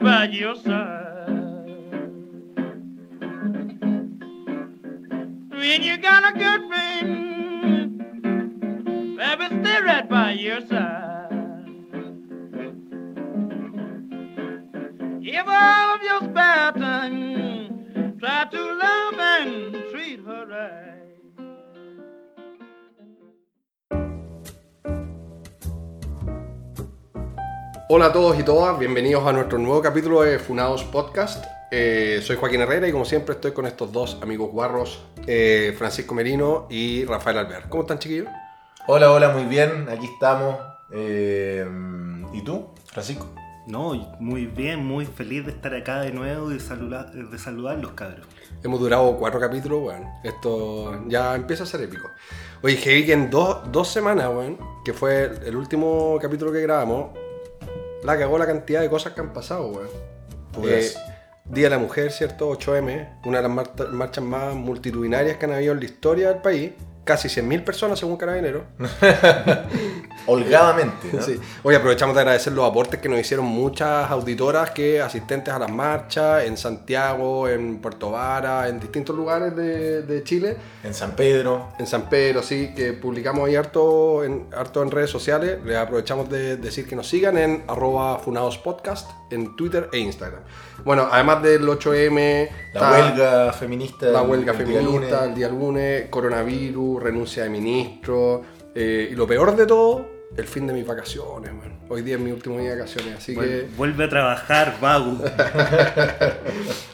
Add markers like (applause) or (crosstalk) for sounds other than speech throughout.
right by your side. When you got a good friend, baby, stay right by your side. Give all of your spare time, Hola a todos y todas, bienvenidos a nuestro nuevo capítulo de Funados Podcast. Eh, soy Joaquín Herrera y como siempre estoy con estos dos amigos guarros, eh, Francisco Merino y Rafael Albert. ¿Cómo están chiquillos? Hola, hola, muy bien, aquí estamos. Eh, ¿Y tú, Francisco? No, muy bien, muy feliz de estar acá de nuevo y de saludar, de saludar los cabros. Hemos durado cuatro capítulos, bueno, esto ya empieza a ser épico. Oye, que en dos, dos semanas, bueno, que fue el último capítulo que grabamos, la cagó la cantidad de cosas que han pasado, weón. Pues- Eh, Día de la Mujer, ¿cierto? 8M, una de las marchas más multitudinarias que han habido en la historia del país. Casi 100.000 personas según Carabineros. (laughs) Holgadamente, ¿no? Sí. Oye, aprovechamos de agradecer los aportes que nos hicieron muchas auditoras que asistentes a las marchas en Santiago, en Puerto Vara, en distintos lugares de, de Chile. En San Pedro. En San Pedro, sí, que publicamos ahí harto en, harto en redes sociales. Les aprovechamos de decir que nos sigan en arroba funadospodcast en Twitter e Instagram. Bueno, además del 8M, La huelga feminista. la el- huelga el feminista, el día lunes, coronavirus, renuncia de ministro. eh, y lo peor de todo, el fin de mis vacaciones, man. Hoy día es mi último día de vacaciones, así que... Vuel- Vuelve a trabajar, vago. (laughs)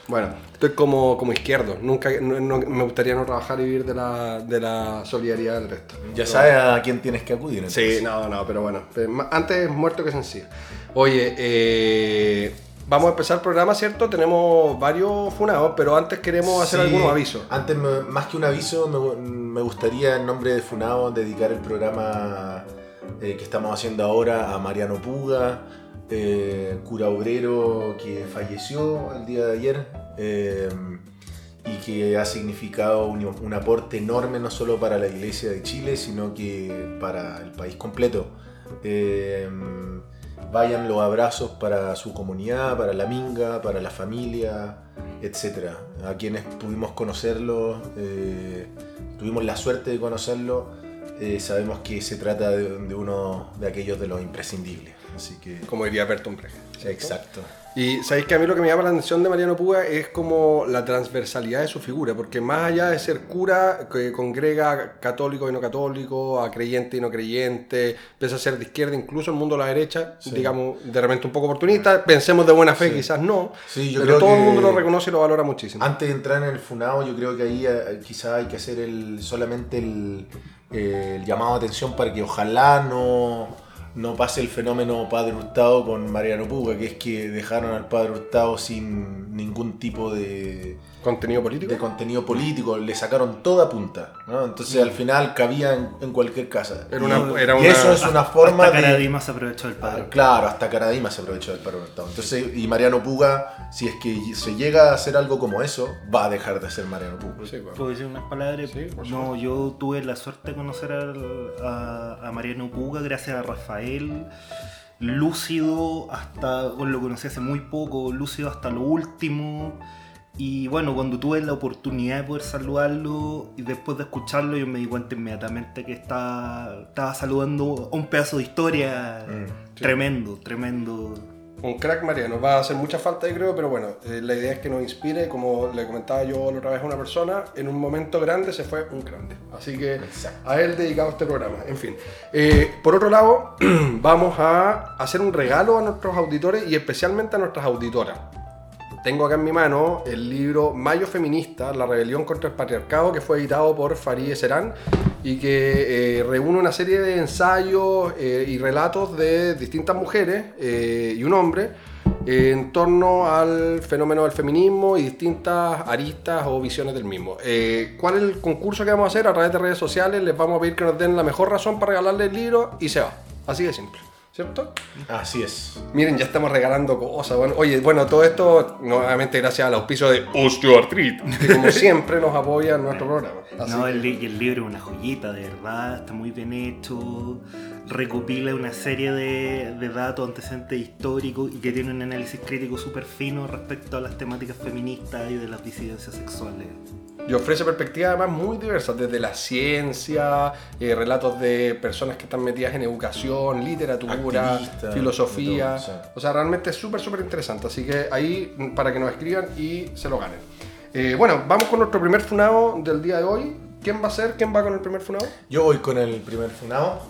Bueno, estoy como, como izquierdo. Nunca no- no- me gustaría no trabajar y vivir de la, de la solidaridad del resto. Ya sabes a quién tienes que acudir. Sí, entonces. no, no, pero bueno. Antes muerto que sencillo. Oye, eh, vamos a empezar el programa, ¿cierto? Tenemos varios funados, pero antes queremos hacer Sí, algunos avisos. Antes, más que un aviso, me, me gustaría en nombre de Funao dedicar el programa eh, que estamos haciendo ahora a Mariano Puga, eh, cura obrero que falleció el día de ayer eh, y que ha significado un, un aporte enorme no solo para la iglesia de Chile, sino que para el país completo. Vayan los abrazos para su comunidad, para la minga, para la familia, etcétera. A quienes pudimos conocerlo, eh, tuvimos la suerte de conocerlo, eh, sabemos que se trata de, uno de aquellos de los imprescindibles. Así que, Como diría Bertolt Brecht. ¿Cierto? exacto. Y sabéis que a mí lo que me llama la atención de Mariano Puga es como la transversalidad de su figura, porque más allá de ser cura, que congrega católico y no católico, a creyente y no creyente, empieza a ser de izquierda, incluso el mundo de la derecha, Sí. digamos, de repente un poco oportunista, pensemos de buena fe, Sí. quizás no, Sí, yo pero creo todo el mundo lo reconoce y lo valora muchísimo. Antes de entrar en el funado, yo creo que ahí eh, quizás hay que hacer el, solamente el, eh, el llamado de atención para que ojalá no, no pase el fenómeno Padre Hurtado con Mariano Puga, que es que dejaron al Padre Hurtado sin ningún tipo de, Contenido político. de contenido político, le sacaron toda punta. ¿no? Entonces al final cabía en, en cualquier casa. Era Y- una- era y una- eso es una forma Hasta de... Caradima se aprovechó del padre. Claro, hasta Caradima se aprovechó del paro Hurtado. Entonces, y Mariano Puga, si es que se llega a hacer algo como eso, va a dejar de ser Mariano Puga. Sí, bueno. ¿Puedo decir unas palabras? Sí, por no, yo tuve la suerte de conocer a, a Mariano Puga gracias a Rafael. Lúcido hasta, bueno, lo conocí hace muy poco, lúcido hasta lo último. Y bueno, cuando tuve la oportunidad de poder saludarlo y después de escucharlo, yo me di cuenta inmediatamente que estaba, estaba saludando un pedazo de historia Mm, sí. tremendo, tremendo. Un crack Mariano, va a hacer mucha falta yo creo, pero bueno, eh, la idea es que nos inspire, como le comentaba yo la otra vez a una persona, en un momento grande se fue un grande. Así que Exacto. a él dedicado este programa. En fin, Eh, por otro lado, (clears throat) vamos a hacer un regalo a nuestros auditores y especialmente a nuestras auditoras. Tengo acá en mi mano el libro Mayo Feminista, la rebelión contra el patriarcado, que fue editado por Farideh Serán y que eh, reúne una serie de ensayos eh, y relatos de distintas mujeres eh, y un hombre en torno al fenómeno del feminismo y distintas aristas o visiones del mismo. ¿Cuál es el concurso que vamos a hacer? A través de redes sociales les vamos a pedir que nos den la mejor razón para regalarle el libro y se va. Así de simple. ¿Cierto? Así es. Miren, ya estamos regalando cosas. Bueno, oye, bueno, todo esto nuevamente gracias al auspicio de Osteoartritis, que como (laughs) siempre nos apoya en nuestro programa. Así No, el, el libro es una joyita, de verdad, está muy bien hecho. Recopila una serie de, de datos, antecedentes históricos y que tiene un análisis crítico súper fino respecto a las temáticas feministas y de las disidencias sexuales. Y ofrece perspectivas además muy diversas, desde la ciencia, eh, relatos de personas que están metidas en educación, literatura, filosofía. de todo, sí. O sea, realmente es súper, súper interesante. Así que ahí para que nos escriban y se lo ganen. Eh, bueno, vamos con nuestro primer funado del día de hoy. ¿Quién va a ser? ¿Quién va con el primer funado? Yo voy con el primer funado.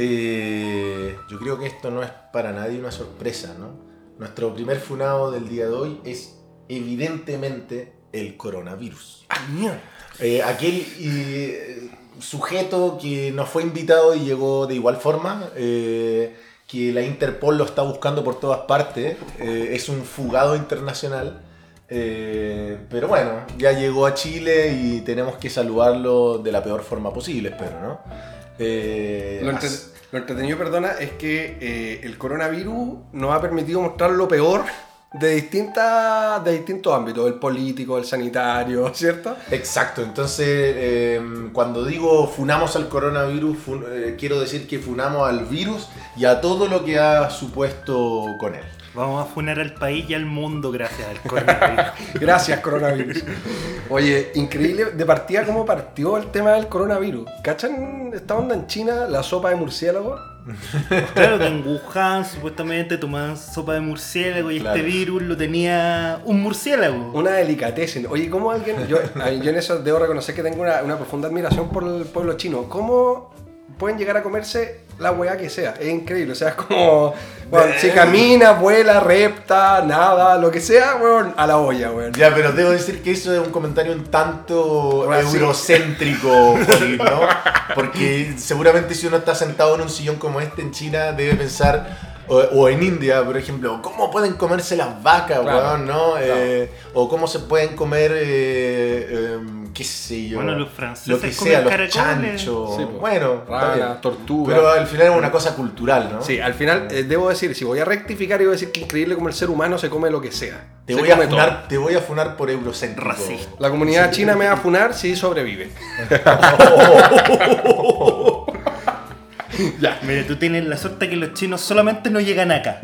Eh, yo creo que esto no es para nadie una sorpresa, ¿no? Nuestro primer funado del día de hoy es evidentemente el coronavirus. Eh, aquel eh, sujeto que nos fue invitado y llegó de igual forma, eh, que la Interpol lo está buscando por todas partes, eh, es un fugado internacional. pero bueno, ya llegó a Chile y tenemos que saludarlo de la peor forma posible, espero, ¿no? Eh, Lo, entre- as- lo entretenido, perdona, es que eh, el coronavirus nos ha permitido mostrar lo peor de, distintas, de distintos ámbitos, el político, el sanitario, (laughs) ¿cierto? Exacto, entonces eh, cuando digo funamos al coronavirus, fun- eh, quiero decir que funamos al virus y a todo lo que ha supuesto con él. Vamos a funar al país y al mundo gracias al coronavirus. (laughs) Gracias, coronavirus. Oye, increíble de partida cómo partió el tema del coronavirus. ¿Cachan esta onda en China, la sopa de murciélago? (laughs) Claro que en Wuhan supuestamente tomaban sopa de murciélago y Claro. este virus lo tenía un murciélago. Una delicatessen. Oye, ¿cómo alguien.? (laughs) Yo en eso debo reconocer que tengo una, una profunda admiración por el pueblo chino. ¿Cómo pueden llegar a comerse la weá que sea? Es increíble. O sea, es como. bueno, si camina, vuela, repta, nada, lo que sea, weón, a la olla, weón. Ya, pero debo decir que eso es un comentario un tanto Bueno, eurocéntrico, ¿no? Porque seguramente si uno está sentado en un sillón como este en China, debe pensar, o, o en India, por ejemplo, ¿cómo pueden comerse las vacas, Claro, weón, no? claro. Eh, o cómo se pueden comer, eh, em, qué sé yo, Bueno, los franceses lo que comen sea, los caracoles. chanchos, Sí, pues. bueno, Rana, tortuga. Pero al final es una cosa cultural, ¿no? Sí, al final eh, debo decir, si voy a rectificar, iba a decir que increíble como el ser humano se come lo que sea. Te Se voy, a todo. funar, te voy a funar por eurocéntrico. Racista. La comunidad china me va a funar si sobrevive. (laughs) Mira, tú tienes la suerte que los chinos solamente no llegan acá.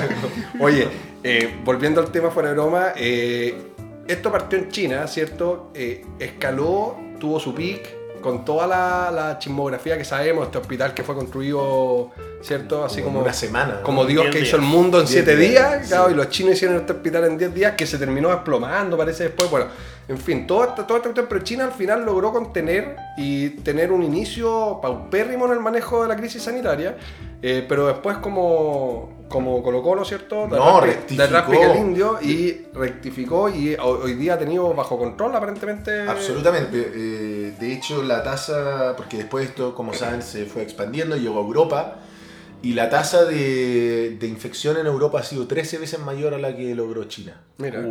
(laughs) Oye, eh, volviendo al tema fuera de broma, eh, esto partió en China, ¿cierto? Eh, escaló, tuvo su pic con toda la, la chismografía que sabemos, este hospital que fue construido, ¿cierto? Así Como como, una semana, ¿no? Como Dios Diez que hizo el mundo en Diez 7 días, días, claro, sí. y los chinos hicieron este hospital en 10 días que se terminó desplomando, parece después. Bueno, en fin, todo todo este cuestión, pero China al final logró contener y tener un inicio paupérrimo en el manejo de la crisis sanitaria, eh, pero después como, como Colo Colo, ¿cierto? De No, rectificó. De el indio y rectificó y ho- hoy día ha tenido bajo control aparentemente. Absolutamente. Eh, de hecho, la tasa, porque después esto, como saben, se fue expandiendo, llegó a Europa. Y la tasa de, de infección en Europa ha sido 13 veces mayor a la que logró China. Mira,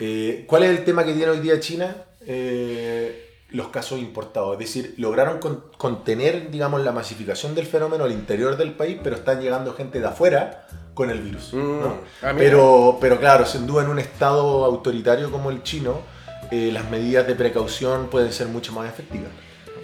Eh, ¿Cuál es el tema que tiene hoy día China? Eh, los casos importados. Es decir, lograron con- contener, digamos, la masificación del fenómeno al interior del país, pero están llegando gente de afuera con el virus. Mm, ¿no? ah, pero, pero claro, sin duda en un estado autoritario como el chino, eh, las medidas de precaución pueden ser mucho más efectivas.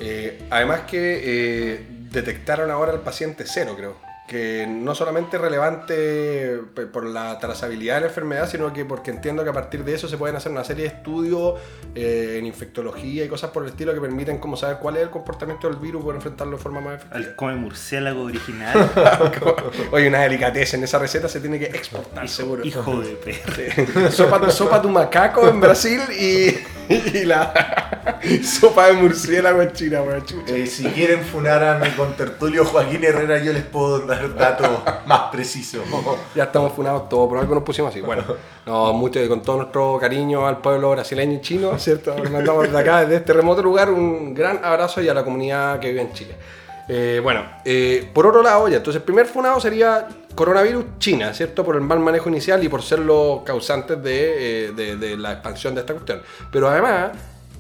Eh, además que eh, detectaron ahora al paciente cero, creo. Que no solamente es relevante por la trazabilidad de la enfermedad, sino que porque entiendo que a partir de eso se pueden hacer una serie de estudios eh, en infectología y cosas por el estilo que permiten como saber cuál es el comportamiento del virus para enfrentarlo de forma más efectiva. Al come murciélago original. (laughs) Oye, una delicatez en esa receta se tiene que exportar, seguro. Hijo de perro. Sí. Sopa, sopa tu macaco en Brasil y, (laughs) y la (laughs) sopa de murciélago en China, weón. Eh, si quieren funar a mi contertulio Joaquín Herrera, yo les puedo dar datos (laughs) más precisos. Ya estamos funados todos, por algo nos pusimos así. Bueno, no, mucho, con todo nuestro cariño al pueblo brasileño y chino, ¿cierto? Les mandamos desde acá, desde este remoto lugar, un gran abrazo y a la comunidad que vive en Chile. Eh, bueno, eh, por otro lado, ya, entonces el primer funado sería coronavirus China, ¿cierto? Por el mal manejo inicial y por ser los causantes de, eh, de- la expansión de esta cuestión. Pero además,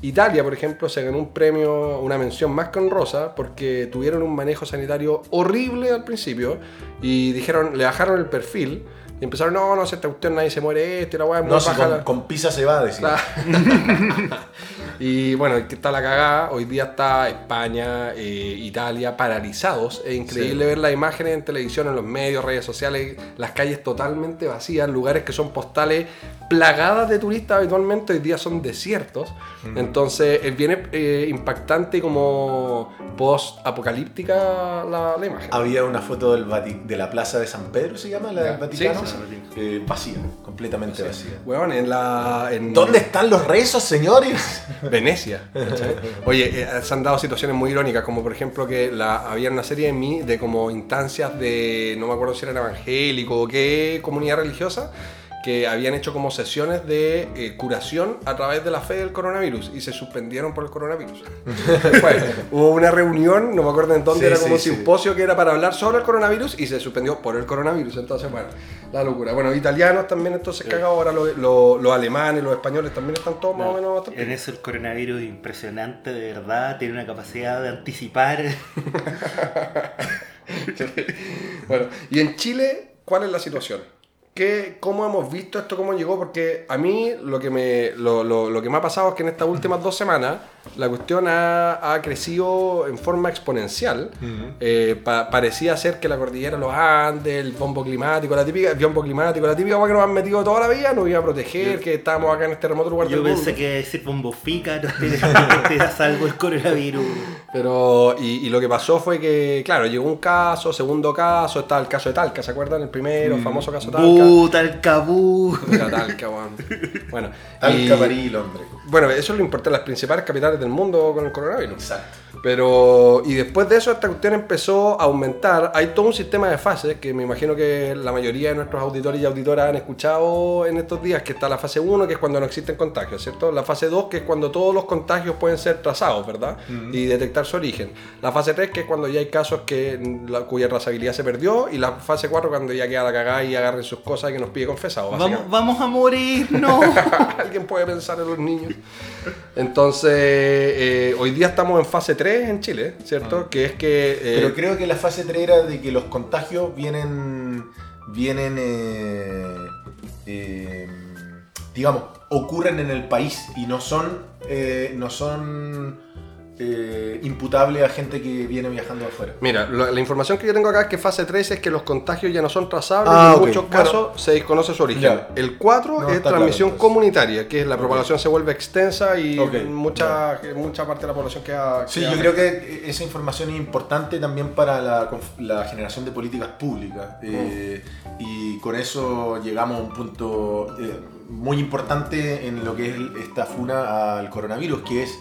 Italia, por ejemplo, se ganó un premio, una mención más que honrosa, porque tuvieron un manejo sanitario horrible al principio y dijeron, le bajaron el perfil Y empezaron, no, no, si esta cuestión nadie se muere esto, y la weá es muy No, si baja con, la- con pizza se va, decía. (laughs) y bueno, que está la cagada. Hoy día está España, eh, Italia paralizados. Es increíble Sí. ver las imágenes en televisión, en los medios, redes sociales, las calles totalmente vacías, lugares que son postales plagadas de turistas habitualmente, hoy día son desiertos. Entonces es bien eh, impactante como post-apocalíptica la, la imagen. Había una foto del Vati- de la plaza de San Pedro, ¿se llama? La del. Vaticano. Sí, Eh, vacía, completamente vacía. Weón, en la. En ¿Dónde están los rezos, señores? (laughs) Venecia. ¿cachai? Oye, eh, se han dado situaciones muy irónicas, como por ejemplo que la, había una serie de, mí, de como instancias de, no me acuerdo si eran evangélico o qué comunidad religiosa, que habían hecho como sesiones de eh, curación a través de la fe del coronavirus y se suspendieron por el coronavirus. (laughs) Bueno, hubo una reunión, no me acuerdo en dónde, Sí, era como sí, un sí. simposio que era para hablar sobre el coronavirus y se suspendió por el coronavirus. Entonces, bueno, la locura. Bueno, italianos también entonces cagados, ahora los, los- los alemanes, los españoles también están todos más o menos bastante En eso el coronavirus es impresionante, de verdad. Tiene una capacidad de anticipar. (laughs) (laughs) Bueno, y en Chile, ¿cuál es la situación? ¿Qué, ¿Cómo hemos visto esto? ¿Cómo llegó? Porque a mí lo que me, lo, lo- lo que me ha pasado es que en estas últimas dos semanas la cuestión ha, ha crecido en forma exponencial. Eh, pa- parecía ser que la cordillera los Andes, el bombo climático, la típica, el biombo climático, la típica agua que nos han metido toda la vida, nos iba a proteger, que estábamos acá en este remoto lugar Yo pensé mundo. que decir bombofica no te, (laughs) te da salvo el coronavirus. Pero, y, y lo que pasó fue que, claro, llegó un caso, segundo caso, estaba el caso de Talca, ¿se acuerdan? El primero, el famoso caso de Talca. El cabú. Era Talca. Bueno, y- Talca, París, Londres. bueno, eso es lo importante, las principales capitales del mundo con el coronavirus. Exacto. Pero, y después de eso, esta cuestión empezó a aumentar. Hay todo un sistema de fases que me imagino que la mayoría de nuestros auditores y auditoras han escuchado en estos días, que está la fase 1, que es cuando no existen contagios, ¿cierto? La fase 2, que es cuando todos los contagios pueden ser trazados, ¿verdad? Y detectar su origen. La fase 3, que es cuando ya hay casos que, la, cuya trazabilidad se perdió. Y la fase 4, cuando ya queda la cagada y agarren sus cosas y que nos pide confesado. Vamos, vamos a morir, no. (laughs) Alguien puede pensar en los niños. Entonces, eh, hoy día estamos en fase 3 en Chile, ¿cierto? Que es que... eh, Pero creo que la fase 3 era de que los contagios vienen. vienen. eh, eh, digamos, ocurren en el país y no son. no son. Eh, imputables a gente que viene viajando afuera. Mira, la información que yo tengo acá es que fase 3 es que los contagios ya no son trazables Ah, y en muchos Bueno. casos se desconoce su origen. Ya. El 4 No, es claro, transmisión comunitaria, que es la propagación se vuelve extensa y mucha, mucha parte de la población queda... Sí, queda- yo creo que esa información es importante también para la, generación de políticas públicas. eh, y con eso llegamos a un punto eh, muy importante en lo que es esta funa al coronavirus, que es,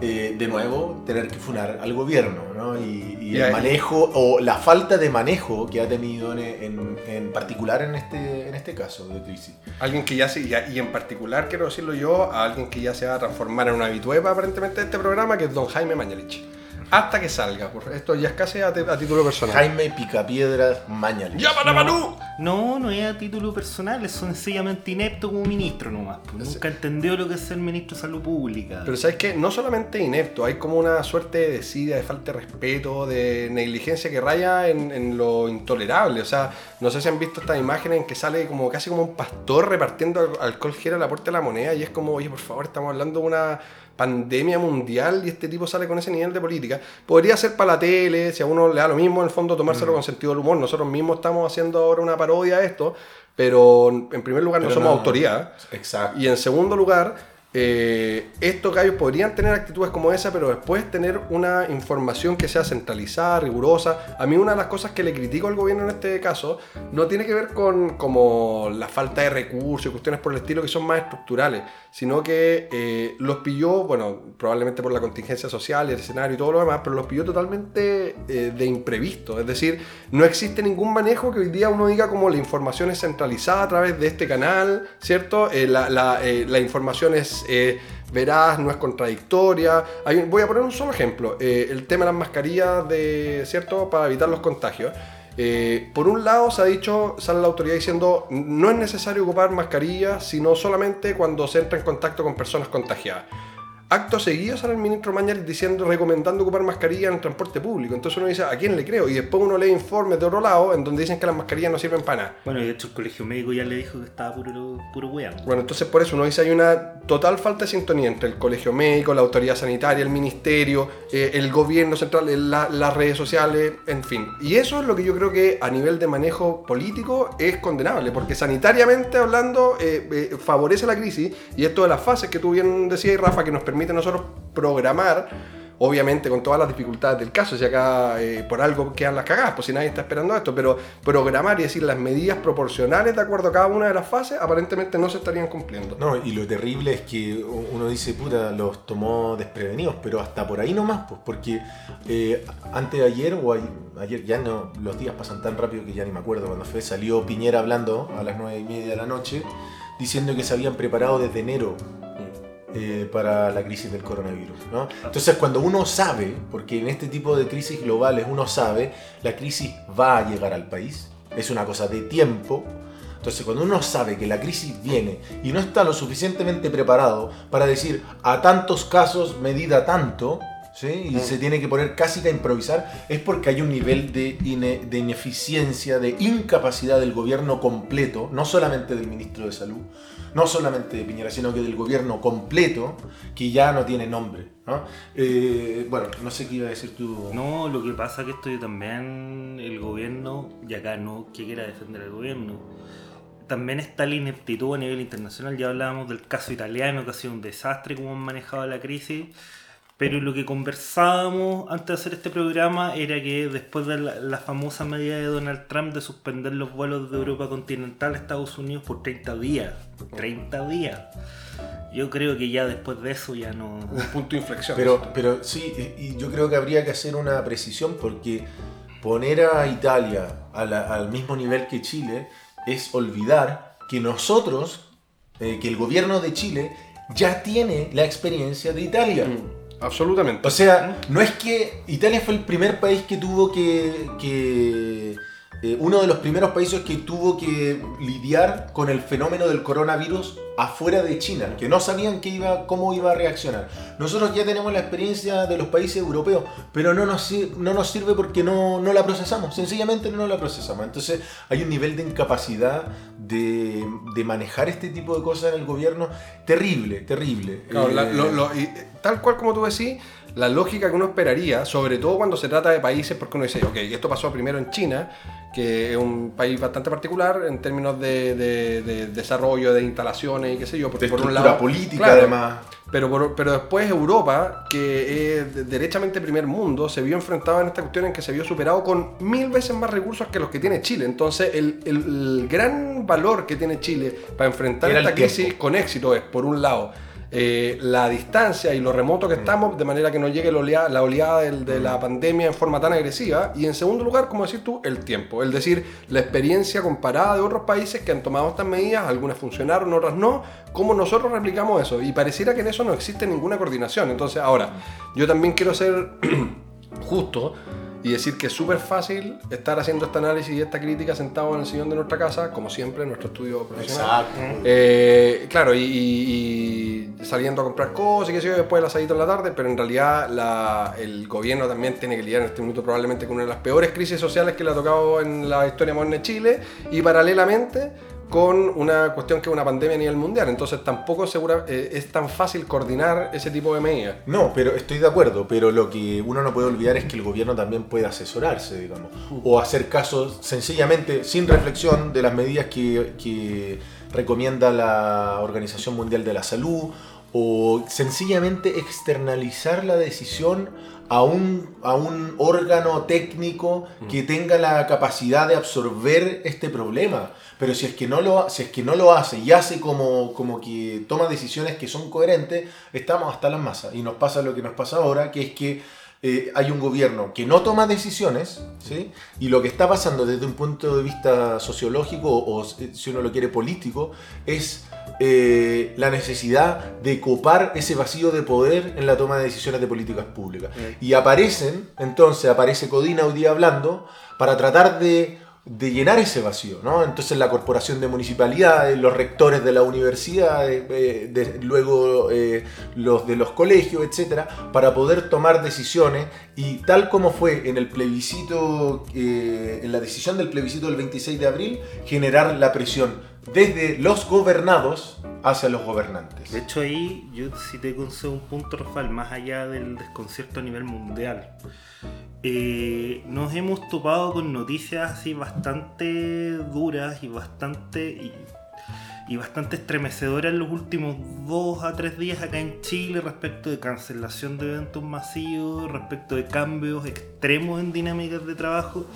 eh, de nuevo, tener que funar al gobierno. ¿no? Y, el manejo, o la falta de manejo que ha tenido en, en- en particular en este, en este caso de crisis. Alguien que ya se, y, en particular quiero decirlo yo, a alguien que ya se va a transformar en una habituepa aparentemente de este programa, que es don Jaime Mañalich. Hasta que salga, por- esto ya es casi a, título personal. Jaime Picapiedras Mañalich. ¡Llaman a Manu! No, no es a título personal, es sencillamente inepto como ministro nomás. pues. Nunca entendió lo que es ser ministro de salud pública. Pero sabes que no solamente inepto, hay como una suerte de desidia, de falta de respeto, de negligencia que raya en, en lo intolerable. O sea, no sé si han visto estas imágenes en que sale como casi como un pastor repartiendo al- alcohol gel a la puerta de la moneda y es como, oye, por favor, estamos hablando de una pandemia mundial y este tipo sale con ese nivel de política. Podría ser para la tele, si a uno le da lo mismo, en el fondo tomárselo con sentido del humor. Nosotros mismos estamos haciendo ahora una parodia de esto, pero en primer lugar no somos no- autoridad. Exacto. Y en segundo lugar, eh, estos gallos podrían tener actitudes como esa, pero después tener una información que sea centralizada, rigurosa. A mí una de las cosas que le critico al gobierno en este caso no tiene que ver con como la falta de recursos y cuestiones por el estilo que son más estructurales, sino que eh, los pilló, bueno, probablemente por la contingencia social, el escenario y todo lo demás, pero los pilló totalmente eh, de imprevisto. Es decir, no existe ningún manejo que hoy día uno diga como la información es centralizada a través de este canal, ¿cierto? La, la información es eh, veraz, no es contradictoria. Voy a poner un solo ejemplo, eh, el tema de las mascarillas, de, ¿cierto? Para evitar los contagios. Eh, por un lado se ha dicho, sale la autoridad diciendo, no es necesario ocupar mascarillas, sino solamente cuando se entra en contacto con personas contagiadas. Acto seguido sale el ministro Mañalich diciendo, recomendando ocupar mascarilla en el transporte público. Entonces uno dice, ¿a quién le creo? Y después uno lee informes de otro lado en donde dicen que las mascarillas no sirven para nada. Bueno, de hecho el colegio médico ya le dijo que estaba puro, puro weón. Bueno, entonces por eso uno dice hay una total falta de sintonía entre el colegio médico, la autoridad sanitaria, el ministerio, eh, el gobierno central, eh, la- las redes sociales, en fin. Y eso es lo que yo creo que a nivel de manejo político es condenable, porque sanitariamente hablando eh, eh, favorece la crisis y esto de las fases que tú bien decías, Rafa, que nos permite a nosotros programar. Obviamente con todas las dificultades del caso, si acá eh, por algo quedan las cagadas, pues si nadie está esperando esto, pero programar y decir las medidas proporcionales de acuerdo a cada una de las fases aparentemente no se estarían cumpliendo. No, y lo terrible es que uno dice, puta, los tomó desprevenidos, pero hasta por ahí nomás, pues, porque eh, antes de ayer, o ayer, ya no, los días pasan tan rápido que ya ni me acuerdo cuando fue, salió Piñera hablando a las nueve y media de la noche, diciendo que se habían preparado desde enero eh, para la crisis del coronavirus. ¿no? Entonces, cuando uno sabe, porque en este tipo de crisis globales uno sabe, la crisis va a llegar al país, es una cosa de tiempo. Entonces, cuando uno sabe que la crisis viene y no está lo suficientemente preparado para decir a tantos casos medida tanto, ¿sí? y se tiene que poner casi que a improvisar, es porque hay un nivel de, ine- de ineficiencia, de incapacidad del gobierno completo, no solamente del ministro de Salud, no solamente de Piñera, sino que del gobierno completo, que ya no tiene nombre. ¿no? Eh, bueno, no sé qué iba a decir tú. No, lo que pasa es que esto también el gobierno, y acá no que quiera defender al gobierno, también está la ineptitud a nivel internacional. Ya hablábamos del caso italiano, que ha sido un desastre cómo han manejado la crisis. Pero lo que conversábamos antes de hacer este programa era que después de la, la famosa medida de Donald Trump de suspender los vuelos de Europa continental a Estados Unidos por 30 días. 30 días. Yo creo que ya después de eso ya no... Un punto de inflexión. Pero, pero sí, y yo creo que habría que hacer una precisión porque poner a Italia a la- al mismo nivel que Chile es olvidar que nosotros, eh, que el gobierno de Chile ya tiene la experiencia de Italia. Mm, absolutamente. O sea, no es que Italia fue el primer país que tuvo que... que eh, uno de los primeros países que tuvo que lidiar con el fenómeno del coronavirus afuera de China, que no sabían que iba, cómo iba a reaccionar. Nosotros ya tenemos la experiencia de los países europeos, pero no nos, no nos sirve porque no, no la procesamos, sencillamente no la procesamos. Entonces hay un nivel de incapacidad de, de manejar este tipo de cosas en el gobierno terrible, terrible. Claro, la- Eh, lo- lo- y, eh, tal cual como tú decís, la lógica que uno esperaría, sobre todo cuando se trata de países, porque uno dice, ok, esto pasó primero en China, que es un país bastante particular en términos de, de- de desarrollo, de instalaciones y qué sé yo, porque de por un lado... política Claro, además. Pero, por- pero después Europa, que es de- derechamente primer mundo, se vio enfrentado en esta cuestión en que se vio superado con mil veces más recursos que los que tiene Chile. Entonces, el, el- gran valor que tiene Chile para enfrentar Era esta crisis con éxito es, por un lado, eh, la distancia y lo remoto que estamos, de manera que no llegue la oleada, la oleada del- de la pandemia en forma tan agresiva. Y en segundo lugar, como decís tú, el tiempo. Es decir, la experiencia comparada de otros países que han tomado estas medidas, algunas funcionaron, otras no, cómo nosotros replicamos eso. Y pareciera que en eso no existe ninguna coordinación. Entonces, ahora, yo también quiero ser (clears throat) justo y decir que es súper fácil estar haciendo este análisis y esta crítica sentado en el sillón de nuestra casa, como siempre, en nuestro estudio profesional. Exacto. Eh, claro, y, y- y saliendo a comprar cosas y qué sé yo, después del asadito en la tarde, pero en realidad la- el gobierno también tiene que lidiar en este minuto probablemente con una de las peores crisis sociales que le ha tocado en la historia moderna de Chile y paralelamente con una cuestión que es una pandemia a nivel mundial. Entonces tampoco segura, eh, es tan fácil coordinar ese tipo de medidas. No, pero estoy de acuerdo, pero lo que uno no puede olvidar es que el gobierno también puede asesorarse, digamos, o hacer casos sencillamente sin reflexión de las medidas que, que recomienda la Organización Mundial de la Salud, o sencillamente externalizar la decisión a un, a un órgano técnico que tenga la capacidad de absorber este problema. Pero si es que no lo, si es que no lo hace y hace como, como que toma decisiones que son coherentes, estamos hasta las masas. Y nos pasa lo que nos pasa ahora, que es que eh, hay un gobierno que no toma decisiones, ¿sí? y lo que está pasando desde un punto de vista sociológico o si uno lo quiere político, es eh, la necesidad de copar ese vacío de poder en la toma de decisiones de políticas públicas. Y aparecen, entonces aparece Codina hoy día hablando, para tratar de de llenar ese vacío, ¿no? Entonces la corporación de municipalidades, los rectores de la universidad, eh, de- luego eh, los de los colegios, etcétera, para poder tomar decisiones y tal como fue en el plebiscito, en la decisión del plebiscito del 26 de abril, generar la presión desde los gobernados hacia los gobernantes. De hecho ahí yo sí te concedo un punto, Rafael, más allá del desconcierto a nivel mundial. Eh, nos hemos topado con noticias así bastante duras y bastante y, y bastante estremecedoras en los últimos dos a tres días acá en Chile respecto de cancelación de eventos masivos, respecto de cambios extremos en dinámicas de trabajo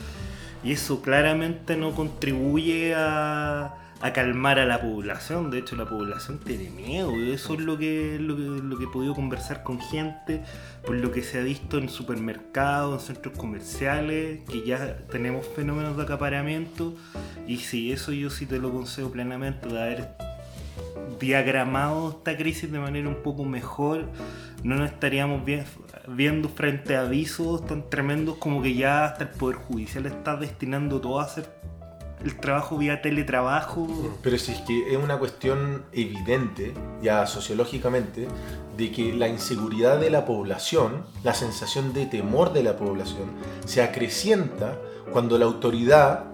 y eso claramente no contribuye a, calmar a la población. De hecho, la población tiene miedo. Eso es lo que, lo, que, lo que he podido conversar con gente, por lo que se ha visto en supermercados, en centros comerciales, que ya tenemos fenómenos de acaparamiento. Y sí, eso yo sí te lo concedo plenamente, de haber diagramado esta crisis de manera un poco mejor, no nos estaríamos vi- viendo frente a avisos tan tremendos como que ya hasta el Poder Judicial está destinando todo a hacer el trabajo vía teletrabajo. Pero si es que es una cuestión evidente, ya sociológicamente, de que la inseguridad de la población, la sensación de temor de la población, se acrecienta cuando la autoridad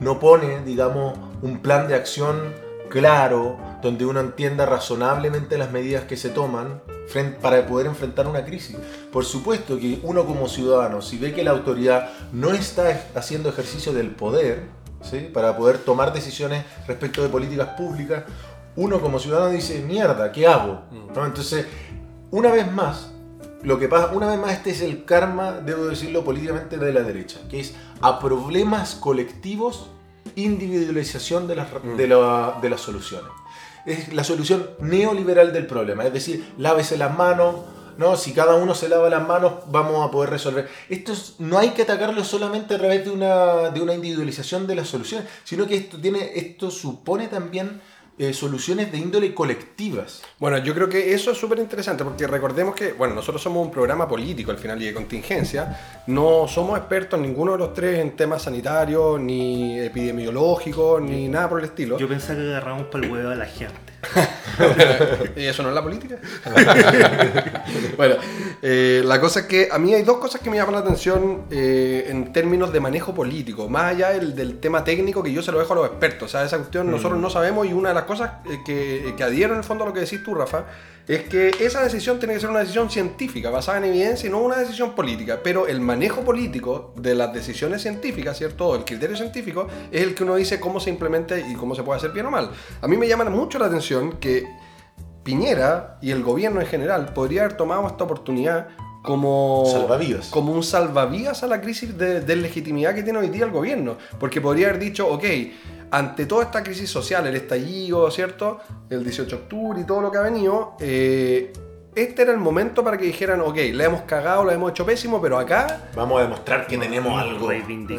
no pone, digamos, un plan de acción claro, donde uno entienda razonablemente las medidas que se toman para poder enfrentar una crisis. Por supuesto que uno como ciudadano, si ve que la autoridad no está haciendo ejercicio del poder, ¿sí? para poder tomar decisiones respecto de políticas públicas, uno como ciudadano dice, mierda, ¿qué hago? ¿No? Entonces, una vez más, lo que pasa, una vez más, este es el karma, debo decirlo políticamente, de la derecha, que es a problemas colectivos, individualización de las, de la- de las soluciones. Es la solución neoliberal del problema, es decir, lávese las manos, ¿no? Si cada uno se lava las manos, vamos a poder resolver. Esto es- no hay que atacarlo solamente a través de una, de una individualización de las soluciones, sino que esto, tiene, esto supone también eh, soluciones de índole colectivas. Bueno, yo creo que eso es súper interesante porque recordemos que, bueno, nosotros somos un programa político al final y de contingencia. No somos expertos ninguno de los tres en temas sanitarios, ni epidemiológicos, ni nada por el estilo. Yo pensaba que agarramos para el huevo a la gente. (laughs) ¿Y eso no es la política? (laughs) bueno, eh, la cosa es que a mí hay dos cosas que me llaman la atención eh, en términos de manejo político, más allá del, del tema técnico que yo se lo dejo a los expertos. O sea, esa cuestión nosotros no sabemos y una de las cosas eh, que, que adhiero en el fondo a lo que decís tú, Rafa, es que esa decisión tiene que ser una decisión científica, basada en evidencia y no una decisión política. Pero el manejo político de las decisiones científicas, ¿cierto? El criterio científico es el que uno dice cómo se implementa y cómo se puede hacer bien o mal. A mí me llama mucho la atención que Piñera y el gobierno en general podría haber tomado esta oportunidad como Salvavidas. como un salvavidas a la crisis de, de legitimidad que tiene hoy día el gobierno. Porque podría haber dicho, ok, ante toda esta crisis social, el estallido, ¿cierto? El 18 de octubre y todo lo que ha venido, eh, este era el momento para que dijeran, ok, le hemos cagado, lo hemos hecho pésimo, pero acá Vamos a demostrar que tenemos algo.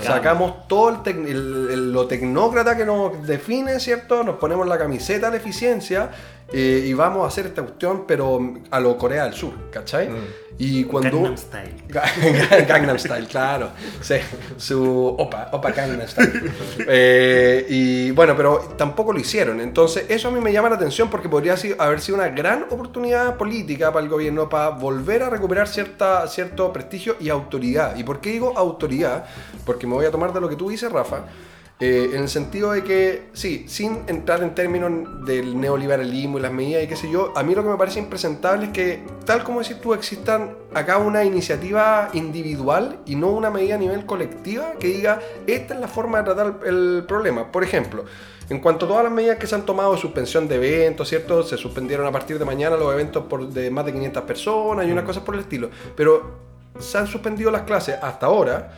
Sacamos todo el tec- el- el- lo tecnócrata que nos define, ¿cierto? Nos ponemos la camiseta de eficiencia eh, y vamos a hacer esta cuestión, pero a lo Corea del Sur, ¿cachai? Mm. Y cuando... Gangnam Style. Ga- (laughs) Gangnam Style, claro. Sí, su opa, opa Gangnam Style. (laughs) Eh, y bueno, pero tampoco lo hicieron. Entonces, eso a mí me llama la atención porque podría haber sido una gran oportunidad política para el gobierno para volver a recuperar cierta, cierto prestigio y autoridad. ¿Y por qué digo autoridad? Porque me voy a tomar de lo que tú dices, Rafa. Eh, en el sentido de que, sí, sin entrar en términos del neoliberalismo y las medidas y qué sé yo, a mí lo que me parece impresentable es que, tal como decís tú, existan acá una iniciativa individual y no una medida a nivel colectiva que diga, esta es la forma de tratar el problema. Por ejemplo, en cuanto a todas las medidas que se han tomado suspensión de eventos, ¿cierto? Se suspendieron a partir de mañana los eventos por, de más de 500 personas y unas cosas por el estilo. Pero se han suspendido las clases hasta ahora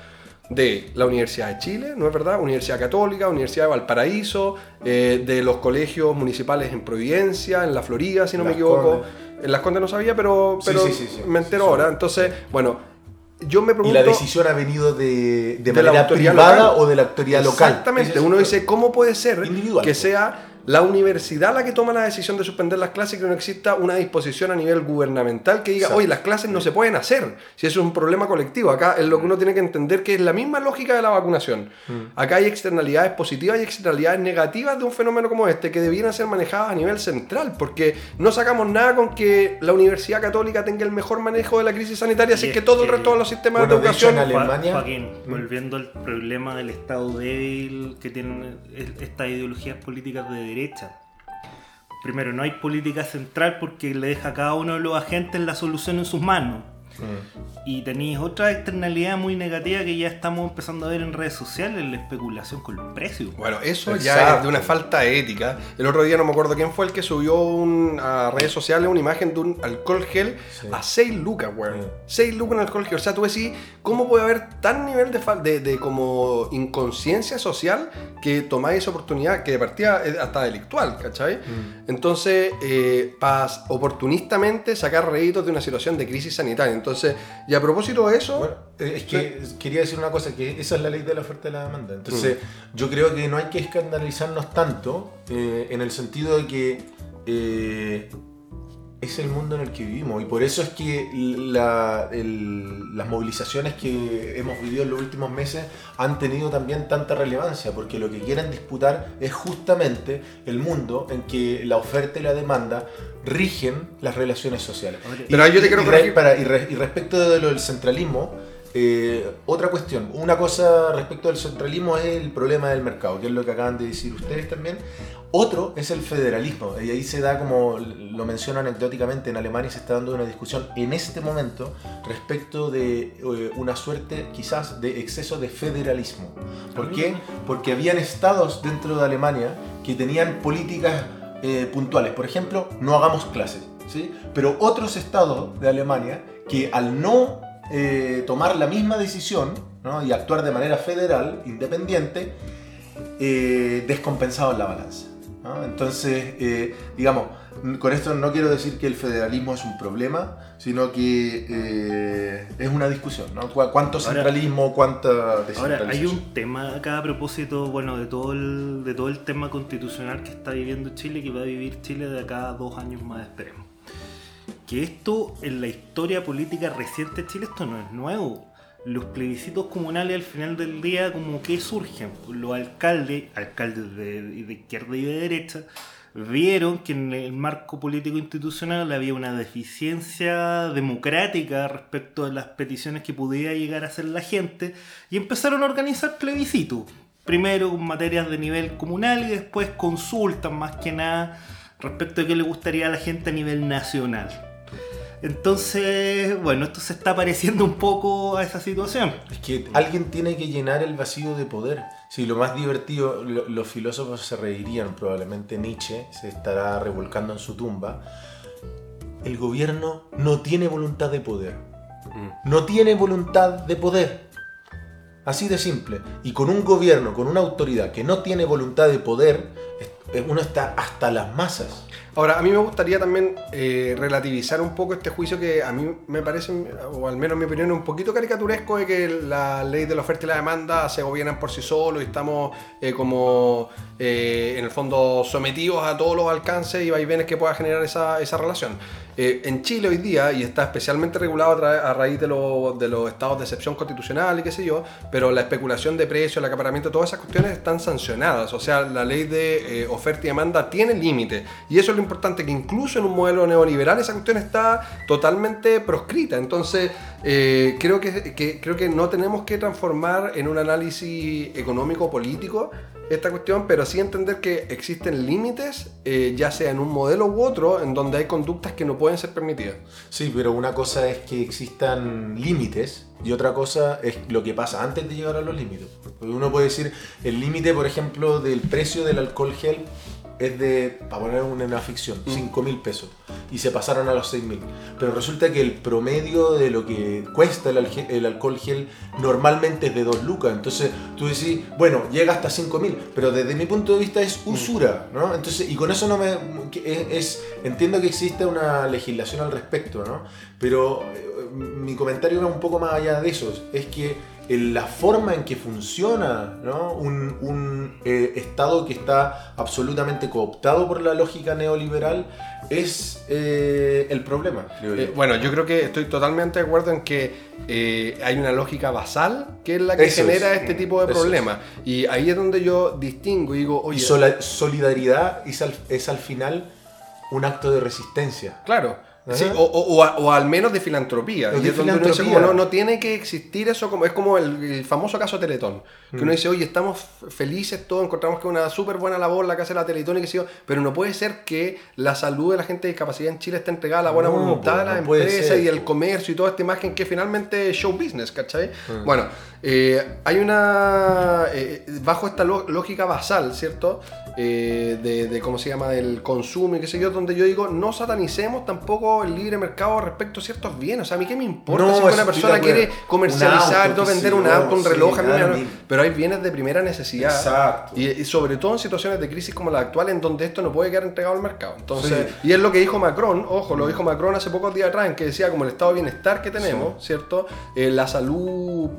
de la Universidad de Chile, ¿no es verdad? Universidad Católica, Universidad de Valparaíso, eh, de los colegios municipales en Providencia, en la Florida, si no me equivoco. Condes. En Las Condes no sabía, pero, Sí, pero sí, sí, sí. me entero ahora. Entonces, bueno, yo me Y pregunto... la decisión ha venido de, de De la manera autoridad privada local. o de la autoridad local. Exactamente, uno dice, ¿cómo puede ser Individual, que sea la universidad la que toma la decisión de suspender las clases y que no exista una disposición a nivel gubernamental que diga, Exacto. oye, las clases no se pueden hacer. Si eso es un problema colectivo. Acá es lo que uno tiene que entender que es la misma lógica de la vacunación. Acá hay externalidades positivas y externalidades negativas de un fenómeno como este que debieran ser manejadas a nivel central, porque no sacamos nada con que la Universidad Católica tenga el mejor manejo de la crisis sanitaria, así que todo el resto de los sistemas Bueno, de de hecho, educación... en Alemania- Joaquín, volviendo al problema del Estado débil que tienen eh, estas ideologías políticas de derecha. Primero, no hay política central porque le deja a cada uno de los agentes la solución en sus manos. Y tenéis otra externalidad muy negativa que ya estamos empezando a ver en redes sociales, la especulación con los precios. Bueno, eso ya es de una falta ética. El otro día no me acuerdo quién fue el que subió un- a redes sociales una imagen de un alcohol gel Sí. a 6 lucas, weón. Sí. 6 lucas en alcohol gel. O sea, tú decís, ¿cómo puede haber tan nivel de, de, de como inconsciencia social que tomáis esa oportunidad que de partida es hasta delictual, ¿cachai? Entonces, eh, para oportunistamente sacar réditos de una situación de crisis sanitaria. Entonces, y a propósito de eso... Bueno, eh, es que quería decir una cosa, que esa es la ley de la oferta y la demanda. Entonces, yo creo que no hay que escandalizarnos tanto eh, en el sentido de que eh, es el mundo en el que vivimos. Y por eso es que la- el- las movilizaciones que hemos vivido en los últimos meses han tenido también tanta relevancia, porque lo que quieren disputar es justamente el mundo en que la oferta y la demanda rigen las relaciones sociales. Pero ahí yo te Y- quiero y, para- y re- y respecto de lo del centralismo, eh, otra cuestión. Una cosa respecto del centralismo es el problema del mercado, que es lo que acaban de decir ustedes también. Otro es el federalismo. Y ahí se da, como lo menciono anecdóticamente, en Alemania se está dando una discusión en este momento respecto de eh, una suerte quizás de exceso de federalismo. ¿Por qué? Porque habían estados dentro de Alemania que tenían políticas eh, puntuales. Por ejemplo, no hagamos clases. ¿sí? Pero otros estados de Alemania que al no eh, tomar la misma decisión ¿no? y actuar de manera federal, independiente, eh, descompensaban la balanza. ¿no? Entonces, eh, digamos, con esto no quiero decir que el federalismo es un problema, sino que eh, es una discusión. ¿Cuánto Ahora- centralismo, cuánta Ahora, descentralización? hay un tema acá a propósito, bueno, de todo el, de todo el tema constitucional que está viviendo Chile, que va a vivir Chile de acá a dos años más, esperemos. Que esto, en la historia política reciente de Chile, esto no es nuevo. Los plebiscitos comunales al final del día, como que surgen. Los alcaldes, alcaldes de, izquierda y de derecha, vieron que en el marco político institucional había una deficiencia democrática respecto de las peticiones que pudiera llegar a hacer la gente y empezaron a organizar plebiscitos. Primero con materias de nivel comunal y después consultas más que nada respecto de qué le gustaría a la gente a nivel nacional. Entonces, bueno, esto se está pareciendo un poco a esa situación. Es que alguien tiene que llenar el vacío de poder. Si lo más divertido, lo- los filósofos se reirían, probablemente Nietzsche se estará revolcando en su tumba. El gobierno no tiene voluntad de poder. No tiene voluntad de poder. Así de simple. Y con un gobierno, con una autoridad que no tiene voluntad de poder, uno está hasta las masas. Ahora, a mí me gustaría también eh, relativizar un poco este juicio que a mí me parece, o al menos en mi opinión, un poquito caricaturesco de que la ley de la oferta y la demanda se gobiernan por sí solos y estamos eh, como, eh, en el fondo, sometidos a todos los alcances y vaivenes que pueda generar esa, esa relación. Eh, en Chile hoy día, y está especialmente regulado a, raíz de, lo- de los estados de excepción constitucional y qué sé yo, pero la especulación de precios, el acaparamiento, todas esas cuestiones están sancionadas. O sea, la ley de eh, oferta y demanda tiene límite. Y eso es lo importante, que incluso en un modelo neoliberal esa cuestión está totalmente proscrita. Entonces, eh, creo, que, creo que no tenemos que transformar en un análisis económico-político esta cuestión, pero sí entender que existen límites, eh, ya sea en un modelo u otro, en donde hay conductas que no pueden ser permitidas. Sí, pero una cosa es que existan límites y otra cosa es lo que pasa antes de llegar a los límites. Uno puede decir, el límite, por ejemplo, del precio del alcohol gel es de, para poner una, ficción, 5 mil pesos. Y se pasaron a los 6 mil. Pero resulta que el promedio de lo que cuesta el, alge- el alcohol gel normalmente es de 2 lucas. Entonces tú decís, bueno, llega hasta 5 mil. Pero desde mi punto de vista es usura, ¿no? Entonces, y con eso no me... Es, es- entiendo que existe una legislación al respecto, ¿no? Pero eh, mi comentario va un poco más allá de eso. Es que la forma en que funciona ¿no? un, un, eh, Estado que está absolutamente cooptado por la lógica neoliberal es eh, el problema. Eh, bueno, yo creo que estoy totalmente de acuerdo en que hay una lógica basal que es la que Eso genera es. este tipo de Eso problemas. Y ahí es donde yo distingo y digo, oye, y sola- solidaridad es al, es al final un acto de resistencia. Claro. Sí, o, o- o al menos de filantropía. Y de como, no, no tiene que existir eso, como es como el, el famoso caso Teletón. Que Mm. uno dice, oye, estamos felices todos, encontramos que una súper buena labor la que hace la Teletón y que sé yo, pero no puede ser que la salud de la gente de discapacidad en Chile esté entregada a la buena No, voluntad de pues, la no y el comercio y toda esta imagen que finalmente es show business, ¿cachai? Mm. Bueno, eh, hay una. eh, bajo esta lógica basal, ¿cierto? Eh, de, de cómo se llama, del consumo y qué sé yo, donde yo digo, no satanicemos tampoco el libre mercado respecto a ciertos bienes. O sea, a mí qué me importa No, si una persona quiere comercializar, auto, vender un auto, un sí, reloj, pero hay bienes de primera necesidad. Exacto. Y, y sobre todo en situaciones de crisis como la actual, en donde esto no puede quedar entregado al mercado. Entonces, y es lo que dijo Macron, ojo, lo dijo Macron hace pocos días atrás, en que decía como el estado de bienestar que tenemos, ¿cierto? La salud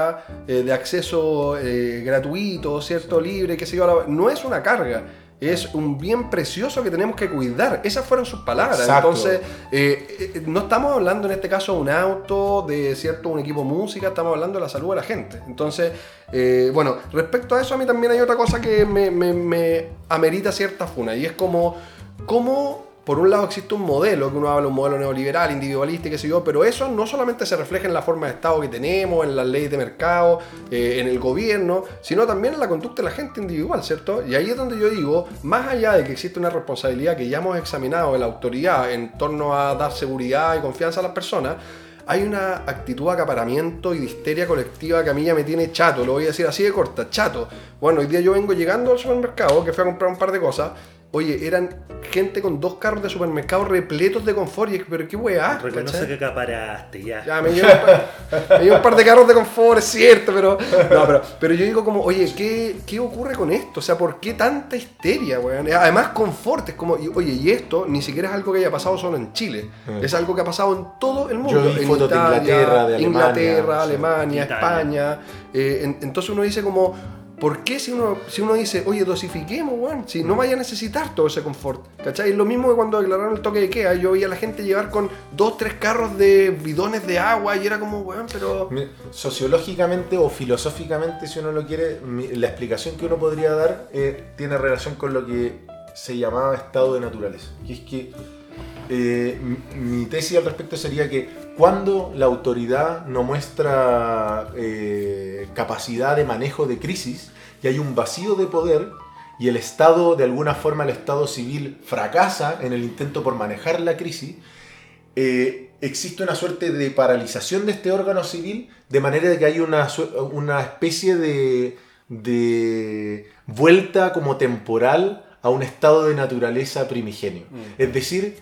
pública, eh, de acceso eh, gratuito, ¿cierto? Libre, qué sé yo, la- no es una carga. Es un bien precioso que tenemos que cuidar. Esas fueron sus palabras. Exacto. Entonces, eh, no estamos hablando en este caso de un auto, de cierto un equipo de música, estamos hablando de la salud de la gente. Entonces, bueno, respecto a eso, a mí también hay otra cosa que me, me- me amerita cierta funa, y es como, cómo, por un lado existe un modelo, que uno habla un modelo neoliberal, individualista y qué sé yo, pero eso no solamente se refleja en la forma de Estado que tenemos, en las leyes de mercado, eh, en el gobierno, sino también en la conducta de la gente individual, ¿cierto? Y ahí es donde yo digo, más allá de que existe una responsabilidad que ya hemos examinado de la autoridad en torno a dar seguridad y confianza a las personas, hay una actitud de acaparamiento y de histeria colectiva que a mí ya me tiene chato, lo voy a decir así de corta, chato. Bueno, hoy día yo vengo llegando al supermercado, que fui a comprar un par de cosas, oye, eran gente con dos carros de supermercado repletos de confort, y es, pero qué weá, Reconoce ¿cachai? que acaparaste, ya. Ya, me llevo, un par, (laughs) me llevo un par de carros de confort, es cierto, pero, no, pero, pero yo digo como, oye, ¿qué, ¿qué ocurre con esto? O sea, ¿por qué tanta histeria, weón? Además, confort, es como, y- oye, y esto ni siquiera es algo que haya pasado solo en Chile, Mm. es algo que ha pasado en todo el mundo. Yo vi en fotos de Inglaterra, de Alemania, Inglaterra, sí. Alemania, Italia. España. eh, en- entonces uno dice como, ¿por qué si uno, si uno dice, oye, dosifiquemos, weón? Si no vaya a necesitar todo ese confort, ¿cachai? Es lo mismo que cuando declararon el toque de queda, yo veía a la gente llevar con dos, tres carros de bidones de agua y era como, weón, pero... Sociológicamente o filosóficamente, si uno lo quiere, la explicación que uno podría dar eh, tiene relación con lo que se llamaba estado de naturaleza. Y es que eh, mi- tesis al respecto sería que cuando la autoridad no muestra eh, capacidad de manejo de crisis y hay un vacío de poder y el Estado, de alguna forma el Estado civil fracasa en el intento por manejar la crisis, eh, existe una suerte de paralización de este órgano civil, de manera de que hay una, una especie de, de vuelta como temporal a un estado de naturaleza primigenio. Es decir,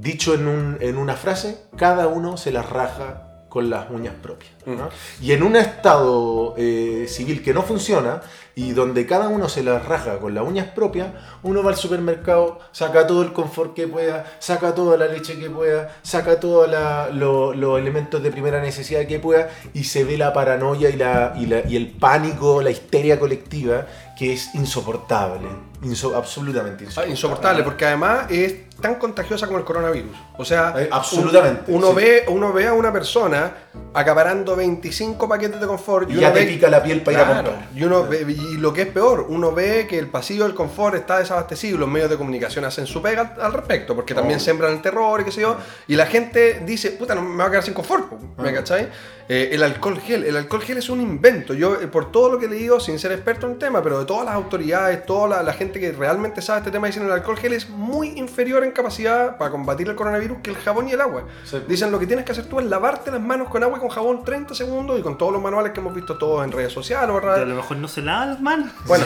dicho en, un- en una frase, cada uno se las raja con las uñas propias. ¿no? Y en un estado eh, civil que no funciona y donde cada uno se las raja con las uñas propias, uno va al supermercado, saca todo el confort que pueda, saca toda la leche que pueda, saca todos lo- los elementos de primera necesidad que pueda y se ve la paranoia y, la, y, la- y el pánico, la histeria colectiva que es insoportable, inso- absolutamente Ah, insoportable. insoportable, porque además es tan contagiosa como el coronavirus. O sea, Eh, absolutamente, Uno, sí. ve, uno ve a una persona acaparando 25 paquetes de confort Y uno ya te ve- pica la piel para ir a Claro, comprar. Y, uno ve- y lo que es peor, uno ve que el pasillo del confort está desabastecido y los medios de comunicación hacen su pega al, respecto, porque también Obvio. sembran el terror y qué sé yo. Y la gente dice, puta, no me va a quedar sin confort, po", ¿me Ah. cachai? Eh, el alcohol gel, el alcohol gel es un invento. Yo, eh, por todo lo que he leído, sin ser experto en el tema, pero de todas las autoridades, toda la, la gente que realmente sabe este tema, dicen el alcohol gel es muy inferior en capacidad para combatir el coronavirus que el jabón y el agua. Sí. Dicen lo que tienes que hacer tú es lavarte las manos con agua y con jabón 30 segundos y con todos los manuales que hemos visto todos en redes sociales. Pero ¿verdad? a lo mejor no se lava las manos. Bueno,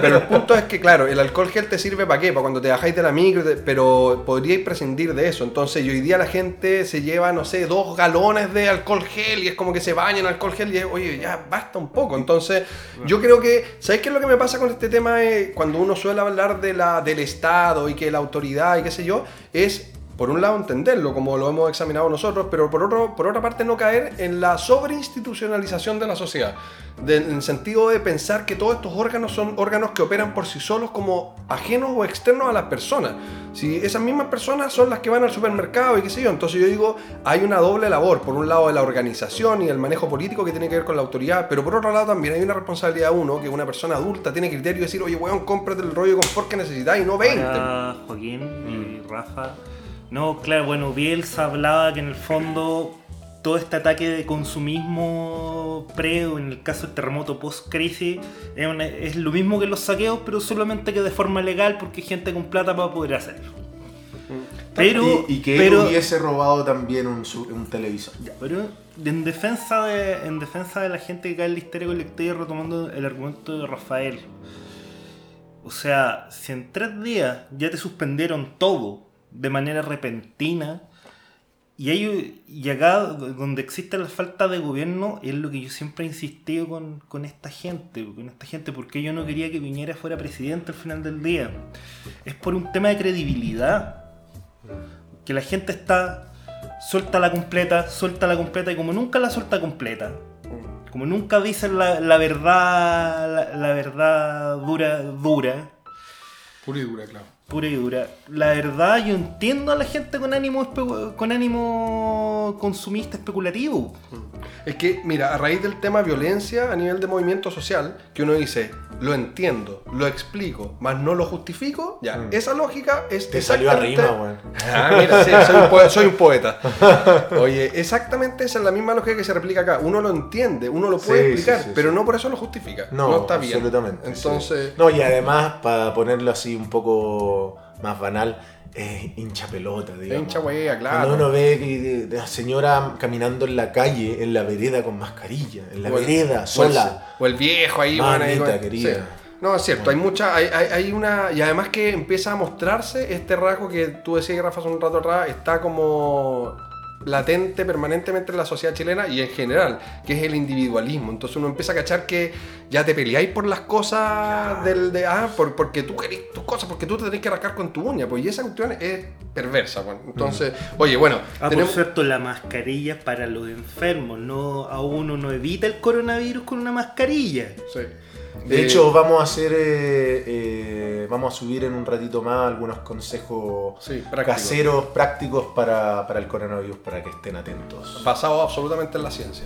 pero el punto es que, claro, el alcohol gel te sirve para qué? Para cuando te bajáis de la micro, pero podríais prescindir de eso. Entonces, y hoy día la gente se lleva, no sé, dos galones de alcohol gel y es como que se baña en alcohol gel y es, oye, ya basta un poco. Entonces, yo creo que, ¿sabéis qué es lo que me pasa con este tema? Eh, cuando uno suele hablar de la, del Estado y que la autoridad y qué sé yo, es por un lado entenderlo como lo hemos examinado nosotros, pero por, otro, por otra parte no caer en la sobreinstitucionalización de la sociedad, de- en el sentido de pensar que todos estos órganos son órganos que operan por sí solos como ajenos o externos a las personas. Si esas mismas personas son las que van al supermercado y qué sé yo, entonces yo digo, hay una doble labor, por un lado de la organización y el manejo político que tiene que ver con la autoridad, pero por otro lado también hay una responsabilidad uno, que una persona adulta tiene criterio de decir, oye, weón, cómprate el rollo de confort que necesitas y no 20. Para Joaquín y Rafa. No, claro, bueno, Bielsa hablaba que en el fondo todo este ataque de consumismo pre o en el caso del terremoto post-crisis es, lo mismo que los saqueos, pero solamente que de forma legal porque hay gente con plata para poder hacerlo. Pero, y, y que pero, él hubiese robado también un, un televisor. Ya, pero en defensa de en defensa de la gente que cae en la histeria colectiva, retomando el argumento de Rafael. O sea, si en tres días ya te suspendieron todo de manera repentina, y, hay, y acá donde existe la falta de gobierno, es lo que yo siempre he insistido con, con esta gente, con esta gente, porque yo no quería que Piñera fuera presidente al final del día. Es por un tema de credibilidad. Que la gente está suelta la completa, suelta la completa y como nunca la suelta completa, como nunca dicen la, la verdad, la, la verdad dura, dura, Pura y dura, claro. Pura y dura, la verdad yo entiendo a la gente con ánimo, con ánimo consumista especulativo. Es que, mira, a raíz del tema violencia a nivel de movimiento social, que uno dice, lo entiendo, lo explico, más no lo justifico, ya, Mm. esa lógica es Te salió a exactamente- rima, weón. Ah, mira, sí, soy, un poe- soy un poeta. (laughs) Oye, exactamente esa es la misma lógica que se replica acá. Uno lo entiende, uno lo puede Sí, explicar, sí, sí, pero sí. no por eso lo justifica. No, No, está bien. absolutamente. sí. Entonces, No, y además, para ponerlo así un poco más banal, es hincha pelota, digamos. hincha wea, claro. Cuando uno ve la señora caminando en la calle, en la vereda con mascarilla, en la O vereda, el- sola. O el viejo ahí, Mamita bueno, querida. sí. No, es cierto, hay mucha, hay, hay- hay una, y además que empieza a mostrarse este rasgo que tú decías, Rafa, hace un rato atrás, está como latente permanentemente en la sociedad chilena y en general, que es el individualismo. Entonces uno empieza a cachar que ya te peleáis por las cosas del, de, ah, por, porque tú querés tus cosas, porque tú te tenés que rascar con tu uña, pues y esa cuestión es perversa, pues. Entonces, oye, bueno, Ah, tenemos- por cierto, la mascarilla es para los enfermos, no a uno no evita el coronavirus con una mascarilla. sí. De Eh, hecho, vamos a hacer, eh, eh, vamos a subir en un ratito más algunos consejos Sí, práctico. caseros, prácticos para, para el coronavirus, para que estén atentos. basado absolutamente en la ciencia.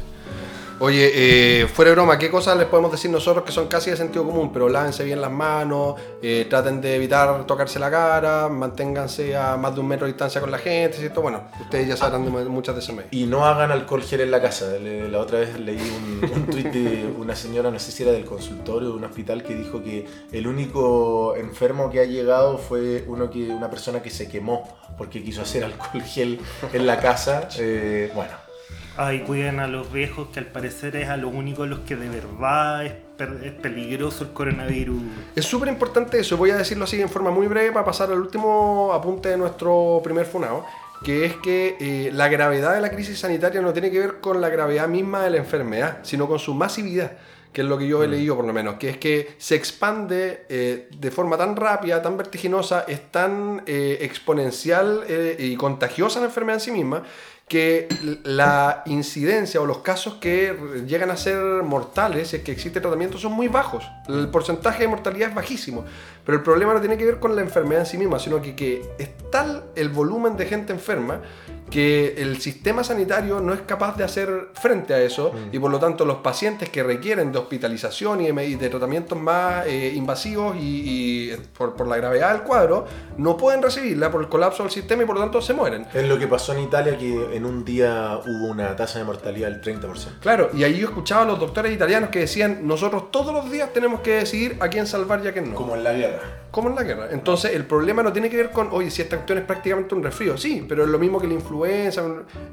Oye, eh, fuera de broma, ¿qué cosas les podemos decir nosotros que son casi de sentido común? Pero lávense bien las manos, eh, traten de evitar tocarse la cara, manténganse a más de un metro de distancia con la gente, ¿cierto? Bueno, ustedes ya sabrán de muchas de esas medidas. Y no hagan alcohol gel en la casa. La otra vez leí un, un tuit de una señora, no sé si era del consultorio de un hospital, que dijo que el único enfermo que ha llegado fue uno que, una persona que se quemó porque quiso hacer alcohol gel en la casa. (laughs) Eh, bueno, Ay, cuiden a los viejos, que al parecer es a los únicos los que de verdad es, es peligroso el coronavirus. Es súper importante eso, voy a decirlo así en forma muy breve para pasar al último apunte de nuestro primer funado, que es que eh, la gravedad de la crisis sanitaria no tiene que ver con la gravedad misma de la enfermedad, sino con su masividad, que es lo que yo he leído por lo menos, que es que se expande eh, de forma tan rápida, tan vertiginosa, es tan eh, exponencial eh, y contagiosa la enfermedad en sí misma, que la incidencia o los casos que llegan a ser mortales, si es que existe tratamiento, son muy bajos. El porcentaje de mortalidad es bajísimo. Pero el problema no tiene que ver con la enfermedad en sí misma, sino que, que es tal el volumen de gente enferma que el sistema sanitario no es capaz de hacer frente a eso y por lo tanto los pacientes que requieren de hospitalización y de, me- y de tratamientos más eh, invasivos y, y por, por la gravedad del cuadro no pueden recibirla por el colapso del sistema y por lo tanto se mueren. es lo que pasó en Italia, que en un día hubo una tasa de mortalidad del 30%. Claro, y ahí yo escuchaba a los doctores italianos que decían, nosotros todos los días tenemos que decidir a quién salvar y a quién no. Como en la guerra. Como en la guerra. Entonces, el problema no tiene que ver con, oye, si esta cuestión es prácticamente un resfrío. Sí, pero es lo mismo que la influenza.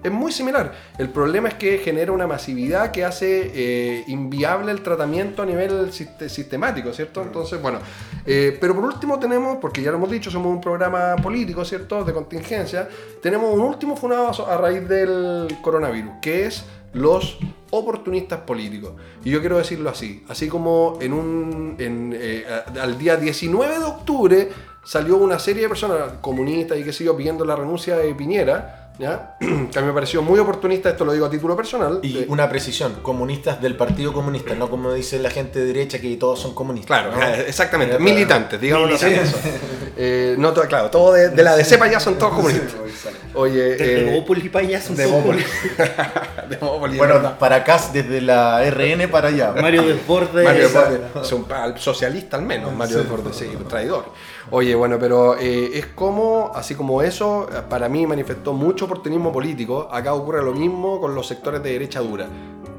Es muy similar. El problema es que genera una masividad que hace eh, inviable el tratamiento a nivel siste- sistemático, ¿cierto? Entonces, bueno. eh, pero por último tenemos, porque ya lo hemos dicho, somos un programa político, ¿cierto? De contingencia. Tenemos un último funado a raíz del coronavirus, que es los oportunistas políticos. Y yo quiero decirlo así, así como en un en, eh, al día 19 de octubre salió una serie de personas comunistas y qué sé yo pidiendo la renuncia de Piñera, ¿ya? que a mí me pareció muy oportunista, esto lo digo a título personal. Y de- una precisión, comunistas del Partido Comunista, no como dice la gente de derecha que todos son comunistas. Claro, ¿no? (laughs) exactamente, Eh, militantes, digamos así. (laughs) Eh, no, todo- claro, todo de, de la DC para allá son todos comunistas. (laughs) Oye, Desde eh, Bópoli para allá son de todos Bópoli. de Bópoli, es Bueno, para acá, desde la RN para allá. Mario Desbordes. Mario. Desbordes, es un socialista al menos, Mario Desbordes, sí, un traidor. Oye, bueno, pero eh, es como, así como eso, para mí manifestó mucho oportunismo político. Acá ocurre lo mismo con los sectores de derecha dura,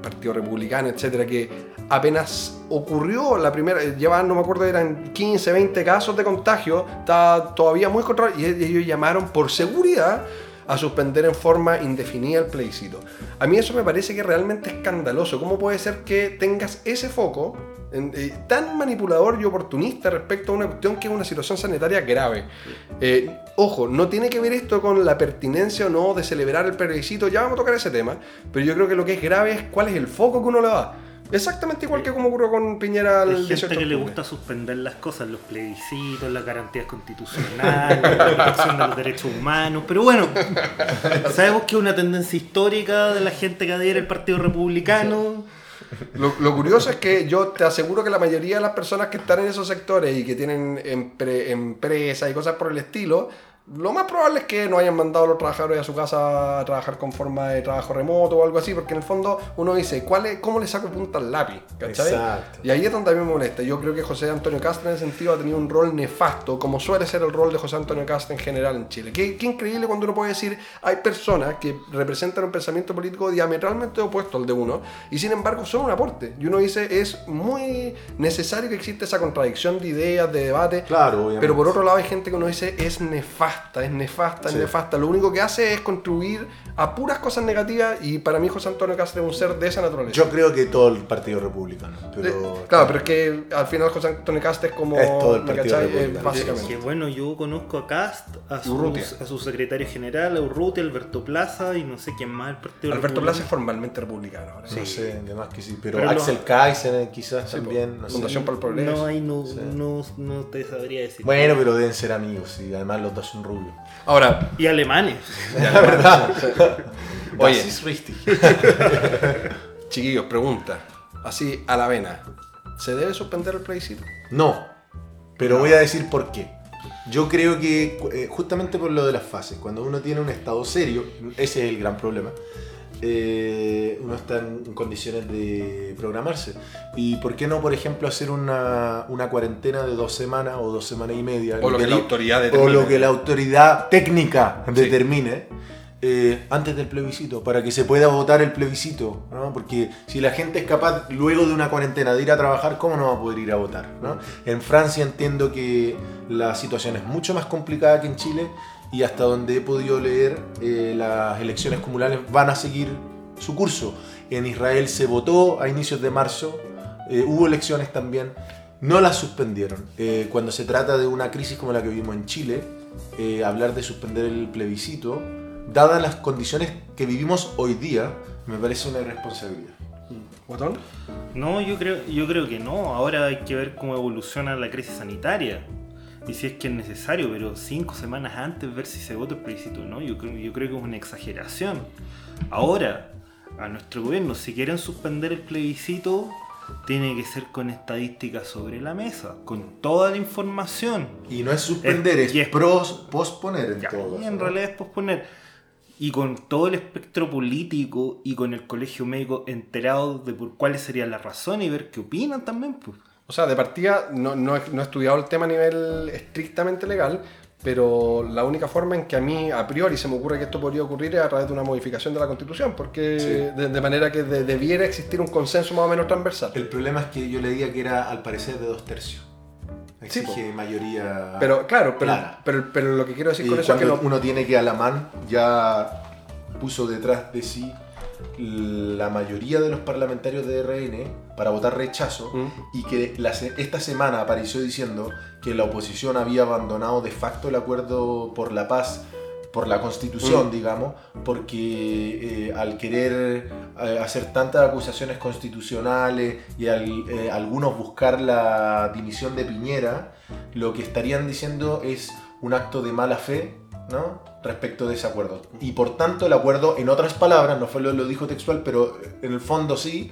Partido Republicano, etcétera, que apenas ocurrió la primera, eh, llevaban, no me acuerdo, eran 15, 20 casos de contagio, estaba todavía muy controlado y ellos llamaron por seguridad a suspender en forma indefinida el plebiscito. A mí eso me parece que es realmente escandaloso. ¿Cómo puede ser que tengas ese foco eh, tan manipulador y oportunista respecto a una cuestión que es una situación sanitaria grave? Eh, ojo, no tiene que ver esto con la pertinencia o no de celebrar el plebiscito, ya vamos a tocar ese tema, pero yo creo que lo que es grave es cuál es el foco que uno le da. Exactamente igual que como ocurrió con Piñera el Hay 18 gente que le gusta suspender las cosas, los plebiscitos, las garantías constitucionales, la protección de los derechos humanos. Pero bueno, (laughs) sabemos que es una tendencia histórica de la gente que adhiere al Partido Republicano. Lo, lo curioso es que yo te aseguro que la mayoría de las personas que están en esos sectores y que tienen empre- empresas y cosas por el estilo, lo más probable es que no hayan mandado a los trabajadores a su casa a trabajar con forma de trabajo remoto o algo así, porque en el fondo uno dice, ¿cuál es, ¿cómo le saco punta al lápiz? ¿Cachai? Exacto. Y ahí es donde a mí me molesta. Yo creo que José Antonio Castro en ese sentido ha tenido un rol nefasto, como suele ser el rol de José Antonio Castro en general en Chile. Qué, qué increíble cuando uno puede decir, hay personas que representan un pensamiento político diametralmente opuesto al de uno, y sin embargo son un aporte. Y uno dice, es muy necesario que exista esa contradicción de ideas, de debate. Claro, obviamente. Pero por otro lado hay gente que uno dice, es nefasta, es nefasta, es nefasta. Lo único que hace es contribuir a puras cosas negativas, y para mí José Antonio Castro es un ser de esa naturaleza. Yo creo que todo el Partido Republicano. Pero, Eh, claro, pero es que al final José Antonio Cast es como. Es todo el ¿me Partido cachai? Republicano. básicamente. Que bueno, yo conozco a Cast, a su, a su secretario general, a Urrutia, Alberto Plaza y no sé quién más del Partido Alberto Republicano. Plaza es formalmente republicano ahora. No sé, además que sí. Pero, Pero Axel lo- Kaiser eh, quizás Sí, también. No sé. Fundación para el Progreso. No, ahí no, Sí. no, no te sabría decir. Bueno, pero deben ser amigos y además los dos son Ahora, Y alemanes. La (laughs) verdad. Oye. (laughs) Chiquillos, pregunta. Así a la vena. ¿Se debe suspender el plebiscito? No, pero voy a decir por qué. Yo creo que eh, justamente por lo de las fases, cuando uno tiene un estado serio, ese es el gran problema, eh, uno está en condiciones de programarse. ¿Y por qué no, por ejemplo, hacer una, una cuarentena de dos semanas o dos semanas y media? O lo que la autoridad o lo que la autoridad técnica Sí. determine eh, antes del plebiscito, para que se pueda votar el plebiscito, ¿no? Porque si la gente es capaz luego de una cuarentena de ir a trabajar, ¿cómo no va a poder ir a votar? ¿no? En Francia entiendo que la situación es mucho más complicada que en Chile y hasta donde he podido leer, eh, las elecciones comunales van a seguir su curso. En Israel se votó a inicios de marzo, eh, hubo elecciones también, no las suspendieron. Eh, cuando se trata de una crisis como la que vivimos en Chile, eh, hablar de suspender el plebiscito, dadas las condiciones que vivimos hoy día, me parece una irresponsabilidad. ¿Botón? No, yo creo, yo creo que no. Ahora hay que ver cómo evoluciona la crisis sanitaria. Y si es que es necesario, pero cinco semanas antes ver si se vota el plebiscito, ¿no? Yo creo, yo creo que es una exageración. Ahora, a nuestro gobierno, si quieren suspender el plebiscito, tiene que ser con estadísticas sobre la mesa, con toda la información. Y no es suspender, es, es- pros- posponer en Ya, todo y caso, en ¿no? realidad es posponer. Y con todo el espectro político y con el colegio médico enterado de por cuáles serían las razones y ver qué opinan también, pues. O sea, de partida no, no he, no he estudiado el tema a nivel estrictamente legal, pero la única forma en que a mí a priori se me ocurre que esto podría ocurrir es a través de una modificación de la Constitución, porque Sí. de, de manera que de- debiera existir un consenso más o menos transversal. El problema es que yo leía que era al parecer de dos tercios. Sí, Exige mayoría. Pero claro, pero, Clara. pero, pero lo que quiero decir Y con eso es que no, uno tiene que Alamán ya puso detrás de sí la mayoría de los parlamentarios de RN para votar rechazo Mm. y que la esta semana apareció diciendo que la oposición había abandonado de facto el acuerdo por la paz por la constitución, Mm. digamos, porque eh, al querer eh, hacer tantas acusaciones constitucionales y al, eh, algunos buscar la dimisión de Piñera, lo que estarían diciendo es un acto de mala fe, ¿no? Respecto de ese acuerdo. Y por tanto el acuerdo, en otras palabras, no fue lo, lo dijo textual, pero en el fondo sí,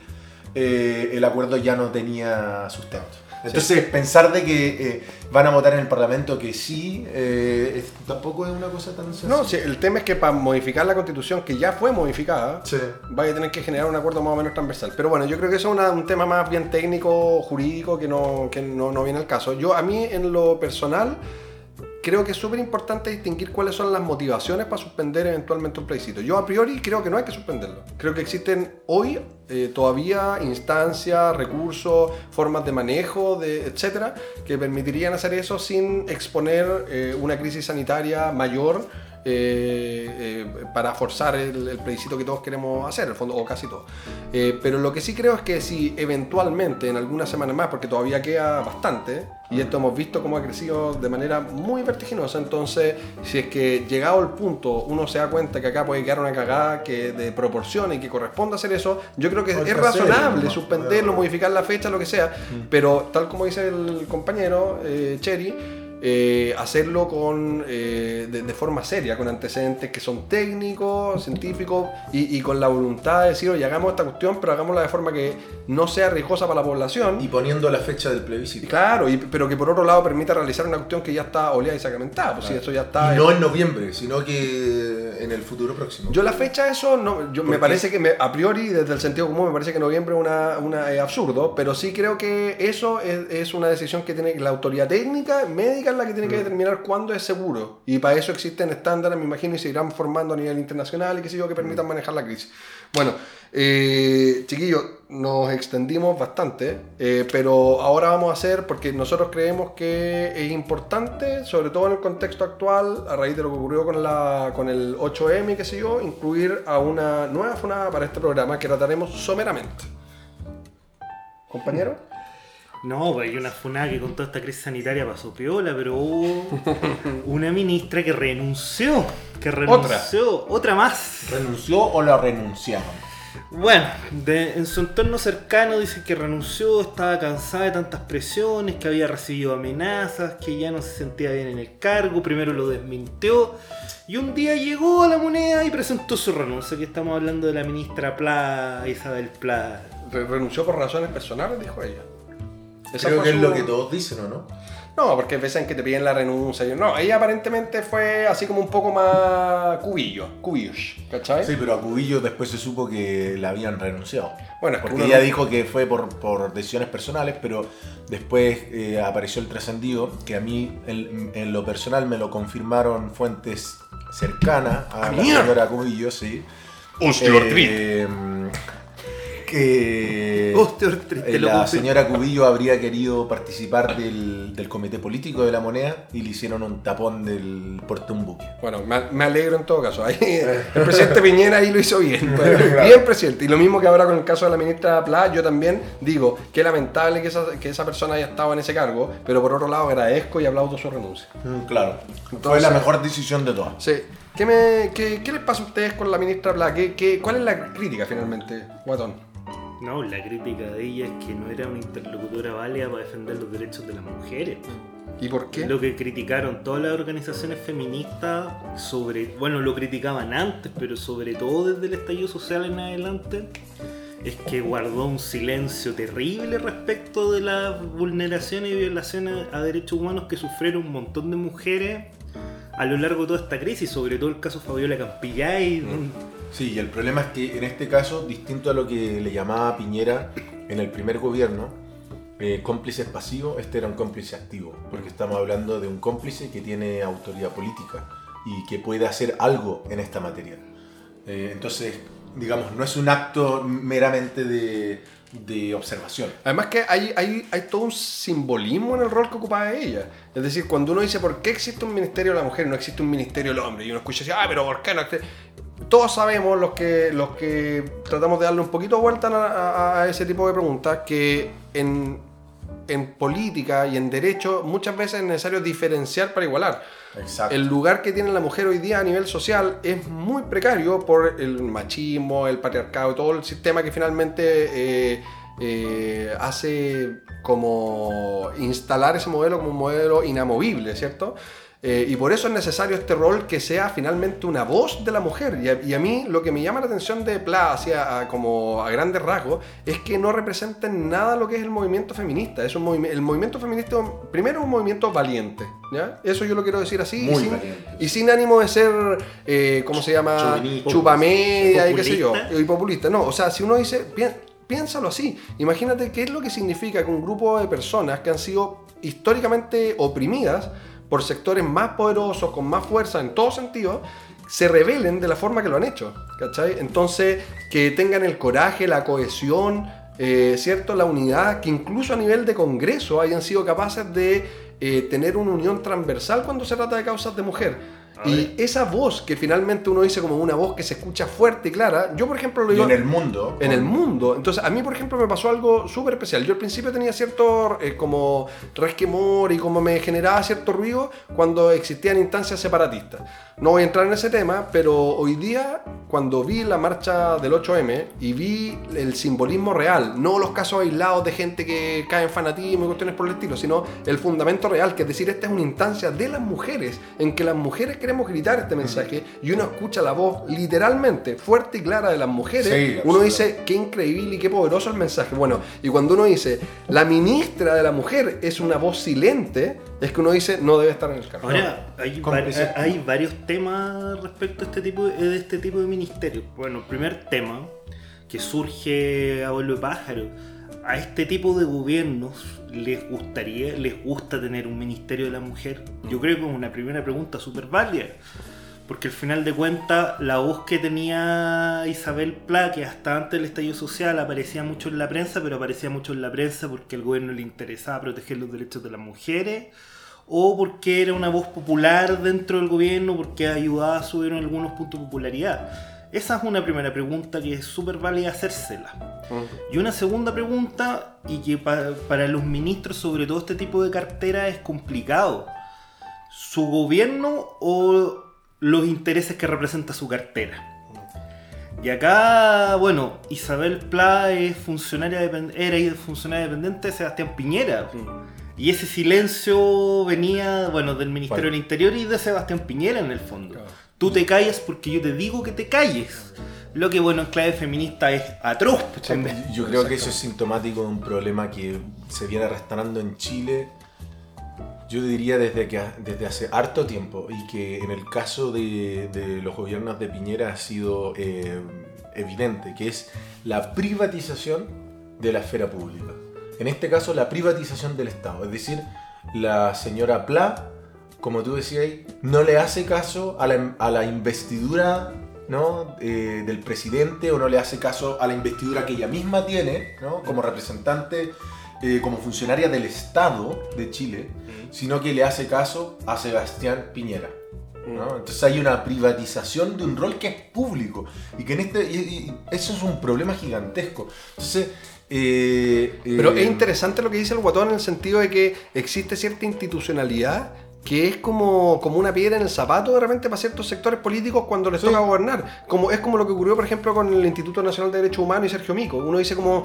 eh, el acuerdo ya no tenía sustento. Entonces, pensar de que eh, van a votar en el Parlamento que sí, eh, es- tampoco es una cosa tan sencilla. No, sí, el tema es que para modificar la constitución, que ya fue modificada, Sí. vaya a tener que generar un acuerdo más o menos transversal. Pero bueno, yo creo que eso es una- un tema más bien técnico, jurídico, que no, que no, no viene al caso. Yo, a mí, en lo personal, creo que es súper importante distinguir cuáles son las motivaciones para suspender eventualmente un plebiscito. Yo, a priori, creo que no hay que suspenderlo. Creo que existen hoy eh, todavía instancias, recursos, formas de manejo, etcétera, que permitirían hacer eso sin exponer eh, una crisis sanitaria mayor eh, eh, para forzar el, el plebiscito que todos queremos hacer, en el fondo, o casi todos. Eh, pero lo que sí creo es que si eventualmente en algunas semanas más, porque todavía queda bastante, y esto hemos visto cómo ha crecido de manera muy vertiginosa, entonces si es que llegado el punto uno se da cuenta que acá puede quedar una cagada que de proporción y que corresponde hacer eso, yo creo que es razonable suspenderlo, modificar la fecha, lo que sea, pero tal como dice el compañero eh, Cherry, eh, hacerlo con, eh, de, de forma seria, con antecedentes que son técnicos, científicos y, y con la voluntad de decir, oye, hagamos esta cuestión, pero hagámosla de forma que no sea riesgosa para la población. Y poniendo la fecha del plebiscito. Claro, y- pero que por otro lado permita realizar una cuestión que ya está oleada y sacramentada, pues si eso ya está... Y no en noviembre, sino que en el futuro próximo. Yo la fecha eso no, yo, ¿Por me qué? parece que me- a priori desde el sentido común me parece que noviembre es una, una, es absurdo, pero sí creo que eso es, es una decisión que tiene la autoridad técnica, médica es la que tiene que Mm. determinar cuándo es seguro. Y para eso existen estándares, me imagino, y se irán formando a nivel internacional y qué sé yo, que permitan Mm. manejar la crisis. Bueno, eh, chiquillos, nos extendimos bastante, eh, pero ahora vamos a hacer, porque nosotros creemos que es importante, sobre todo en el contexto actual, a raíz de lo que ocurrió con, la, con el 8M, qué sé yo, incluir a una nueva funada para este programa que trataremos someramente. ¿Compañero? No, pues hay una funada que con toda esta crisis sanitaria pasó piola, pero hubo una ministra que renunció. Que renunció. Otra, más. ¿Renunció o la renunciaron? Bueno, de- en su entorno cercano dice que renunció, estaba cansada de tantas presiones, que había recibido amenazas, que ya no se sentía bien en el cargo, primero lo desmintió y un día llegó a la moneda y presentó su renuncia, que estamos hablando de la ministra Pla, Isabel Pla. Re- renunció por razones personales, dijo ella. Creo que es lo que todos dicen, ¿o no? No, porque en que te piden la renuncia. y- No, ella aparentemente fue así como un poco más cubillo, cubillos, ¿cachai? Sí, pero a Cubillo después se supo que la habían renunciado. Bueno, es que Porque ella no- dijo que fue por, por decisiones personales, pero después eh, apareció el trascendido, que a mí en, en lo personal me lo confirmaron fuentes cercanas a ¡Ah, la mierda! señora Cubillo, sí. Osteoartritis. Eh, que Osteoartritis, te eh, la señora Cubillo habría querido participar del, del comité político de la moneda y le hicieron un tapón del porte un buque. Bueno, me, alegro en todo caso. Ahí, (laughs) el presidente Piñera ahí lo hizo bien. pues, Bien, presidente. Y lo mismo que ahora con el caso de la ministra Pla, yo también digo que lamentable que esa, que esa persona haya estado en ese cargo, pero por otro lado agradezco y aplaudo su renuncia. Claro. Fue la mejor decisión de todas. Sí. ¿Qué, me, qué, qué les pasa a ustedes con la ministra Pla? ¿Qué, qué, cuál es la crítica finalmente, Guatón? No, la crítica de ella es que no era una interlocutora válida para defender los derechos de las mujeres. ¿Y por qué? Lo que criticaron todas las organizaciones feministas sobre, bueno, lo criticaban antes, pero sobre todo desde el estallido social en adelante, es que guardó un silencio terrible respecto de las vulneraciones y violaciones a derechos humanos que sufrieron un montón de mujeres a lo largo de toda esta crisis, sobre todo el caso Fabiola Campillay. Sí, y el problema es que en este caso, distinto a lo que le llamaba Piñera en el primer gobierno, eh, cómplices pasivos, este era un cómplice activo, porque estamos hablando de un cómplice que tiene autoridad política y que puede hacer algo en esta materia. Eh, entonces, digamos, no es un acto meramente de, de observación. Además que hay, hay, hay todo un simbolismo en el rol que ocupaba ella. Es decir, cuando uno dice por qué existe un ministerio de la mujer y no existe un ministerio del hombre, y uno escucha así, ah, pero ¿por qué no? Existe?". Todos sabemos, los que, los que tratamos de darle un poquito de vuelta a, a- a ese tipo de preguntas, que en, en política y en derecho muchas veces es necesario diferenciar para igualar. Exacto. El lugar que tiene la mujer hoy día a nivel social es muy precario por el machismo, el patriarcado y todo el sistema que finalmente eh, eh, hace como instalar ese modelo como un modelo inamovible, ¿cierto? Eh, y por eso es necesario este rol que sea finalmente una voz de la mujer. Y a, y a mí lo que me llama la atención de Pla, hacia, a- como a grandes rasgos, es que no representa en nada lo que es el movimiento feminista. Es un movimi- el movimiento feminista, primero, es un movimiento valiente. ¿ya? Eso yo lo quiero decir así. y Muy sin, valiente. y sin ánimo de ser, eh, ¿cómo se llama? Chupamedia y qué sé yo. Y populista. No, o sea, si uno dice, pi- piénsalo así. Imagínate qué es lo que significa que un grupo de personas que han sido históricamente oprimidas por sectores más poderosos, con más fuerza en todo sentido, se rebelen de la forma que lo han hecho. ¿Cachai? Entonces, que tengan el coraje, la cohesión, eh, ¿cierto? La unidad, que incluso a nivel de Congreso hayan sido capaces de eh, tener una unión transversal cuando se trata de causas de mujer. Y esa voz que finalmente uno dice como una voz que se escucha fuerte y clara, yo por ejemplo lo digo en el mundo. en el mundo. Entonces, a mí, por ejemplo, me pasó algo súper especial. Yo al principio tenía cierto eh, como resquemor y como me generaba cierto ruido cuando existían instancias separatistas. No voy a entrar en ese tema, pero hoy día, cuando vi la marcha del 8M y vi el simbolismo real, no los casos aislados de gente que cae en fanatismo y cuestiones por el estilo, sino el fundamento real, que es decir, esta es una instancia de las mujeres, en que las mujeres queremos gritar este mensaje y uno escucha la voz literalmente fuerte y clara de las mujeres, Sí, uno dice, qué increíble y qué poderoso el mensaje. Bueno, y cuando uno dice, la ministra de la mujer es una voz silente, es que uno dice, no debe estar en el cargo. Ahora, hay, hay varios temas respecto a este tipo de, de este tipo de ministerio. Bueno, primer tema que surge a vuelo de pájaro. A este tipo de gobiernos les gustaría, les gusta tener un ministerio de la mujer. Yo creo que es una primera pregunta súper válida. Porque al final de cuentas, la voz que tenía Isabel Pla, que hasta antes del estallido social aparecía mucho en la prensa, pero aparecía mucho en la prensa porque al gobierno le interesaba proteger los derechos de las mujeres, o porque era una voz popular dentro del gobierno, porque ayudaba a subir en algunos puntos de popularidad. Esa es una primera pregunta que es súper válida hacérsela. Y una segunda pregunta, y que pa- para los ministros, sobre todo este tipo de cartera, es complicado. ¿Su gobierno o los intereses que representa su cartera? Y acá, bueno, Isabel Pla es funcionaria era funcionaria dependiente de Sebastián Piñera. Y ese silencio venía, bueno, del Ministerio Bueno. del Interior y de Sebastián Piñera en el fondo. Claro. Tú te callas porque yo te digo que te calles. Lo que, bueno, en clave feminista es atroz. Yo creo que eso es sintomático de un problema que se viene arrastrando en Chile, yo diría desde, que, desde hace harto tiempo, y que en el caso de, de los gobiernos de Piñera ha sido eh, evidente, que es la privatización de la esfera pública. En este caso, la privatización del Estado. Es decir, la señora Pla, como tú decías, no le hace caso a la, a la investidura ¿no? Eh, del presidente o no le hace caso a la investidura que ella misma tiene ¿no? como representante, eh, como funcionaria del Estado de Chile, sino que le hace caso a Sebastián Piñera. ¿no? Entonces hay una privatización de un rol que es público y que en este y- y eso es un problema gigantesco. Entonces, eh, Pero eh, es interesante lo que dice el guatón en el sentido de que existe cierta institucionalidad que es como, como una piedra en el zapato de repente para ciertos sectores políticos cuando les Sí. toca gobernar. Como, es como lo que ocurrió, por ejemplo, con el Instituto Nacional de Derechos Humanos y Sergio Mico. Uno dice como...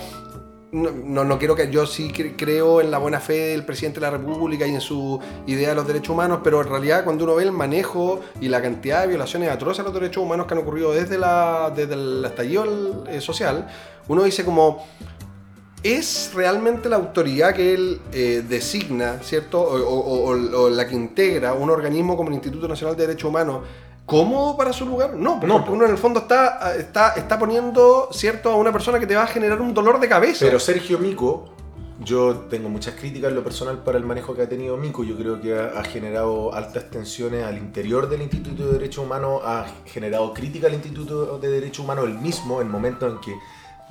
No, no, no quiero que yo sí cre- creo en la buena fe del presidente de la República y en su idea de los derechos humanos, pero en realidad cuando uno ve el manejo y la cantidad de violaciones atroces a los derechos humanos que han ocurrido desde, la, desde el estallido eh, social, uno dice como, ¿Es realmente la autoridad que él eh, designa, ¿cierto? O, o- o- o la que integra un organismo como el Instituto Nacional de Derechos Humanos cómodo para su lugar? No, porque No. uno en el fondo está, está, está poniendo, ¿cierto?, a una persona que te va a generar un dolor de cabeza. Pero Sergio Mico, yo tengo muchas críticas en lo personal para el manejo que ha tenido Mico. Yo creo que ha, ha generado altas tensiones al interior del Instituto de Derechos Humanos, ha generado crítica al Instituto de Derechos Humanos el mismo en momentos en que,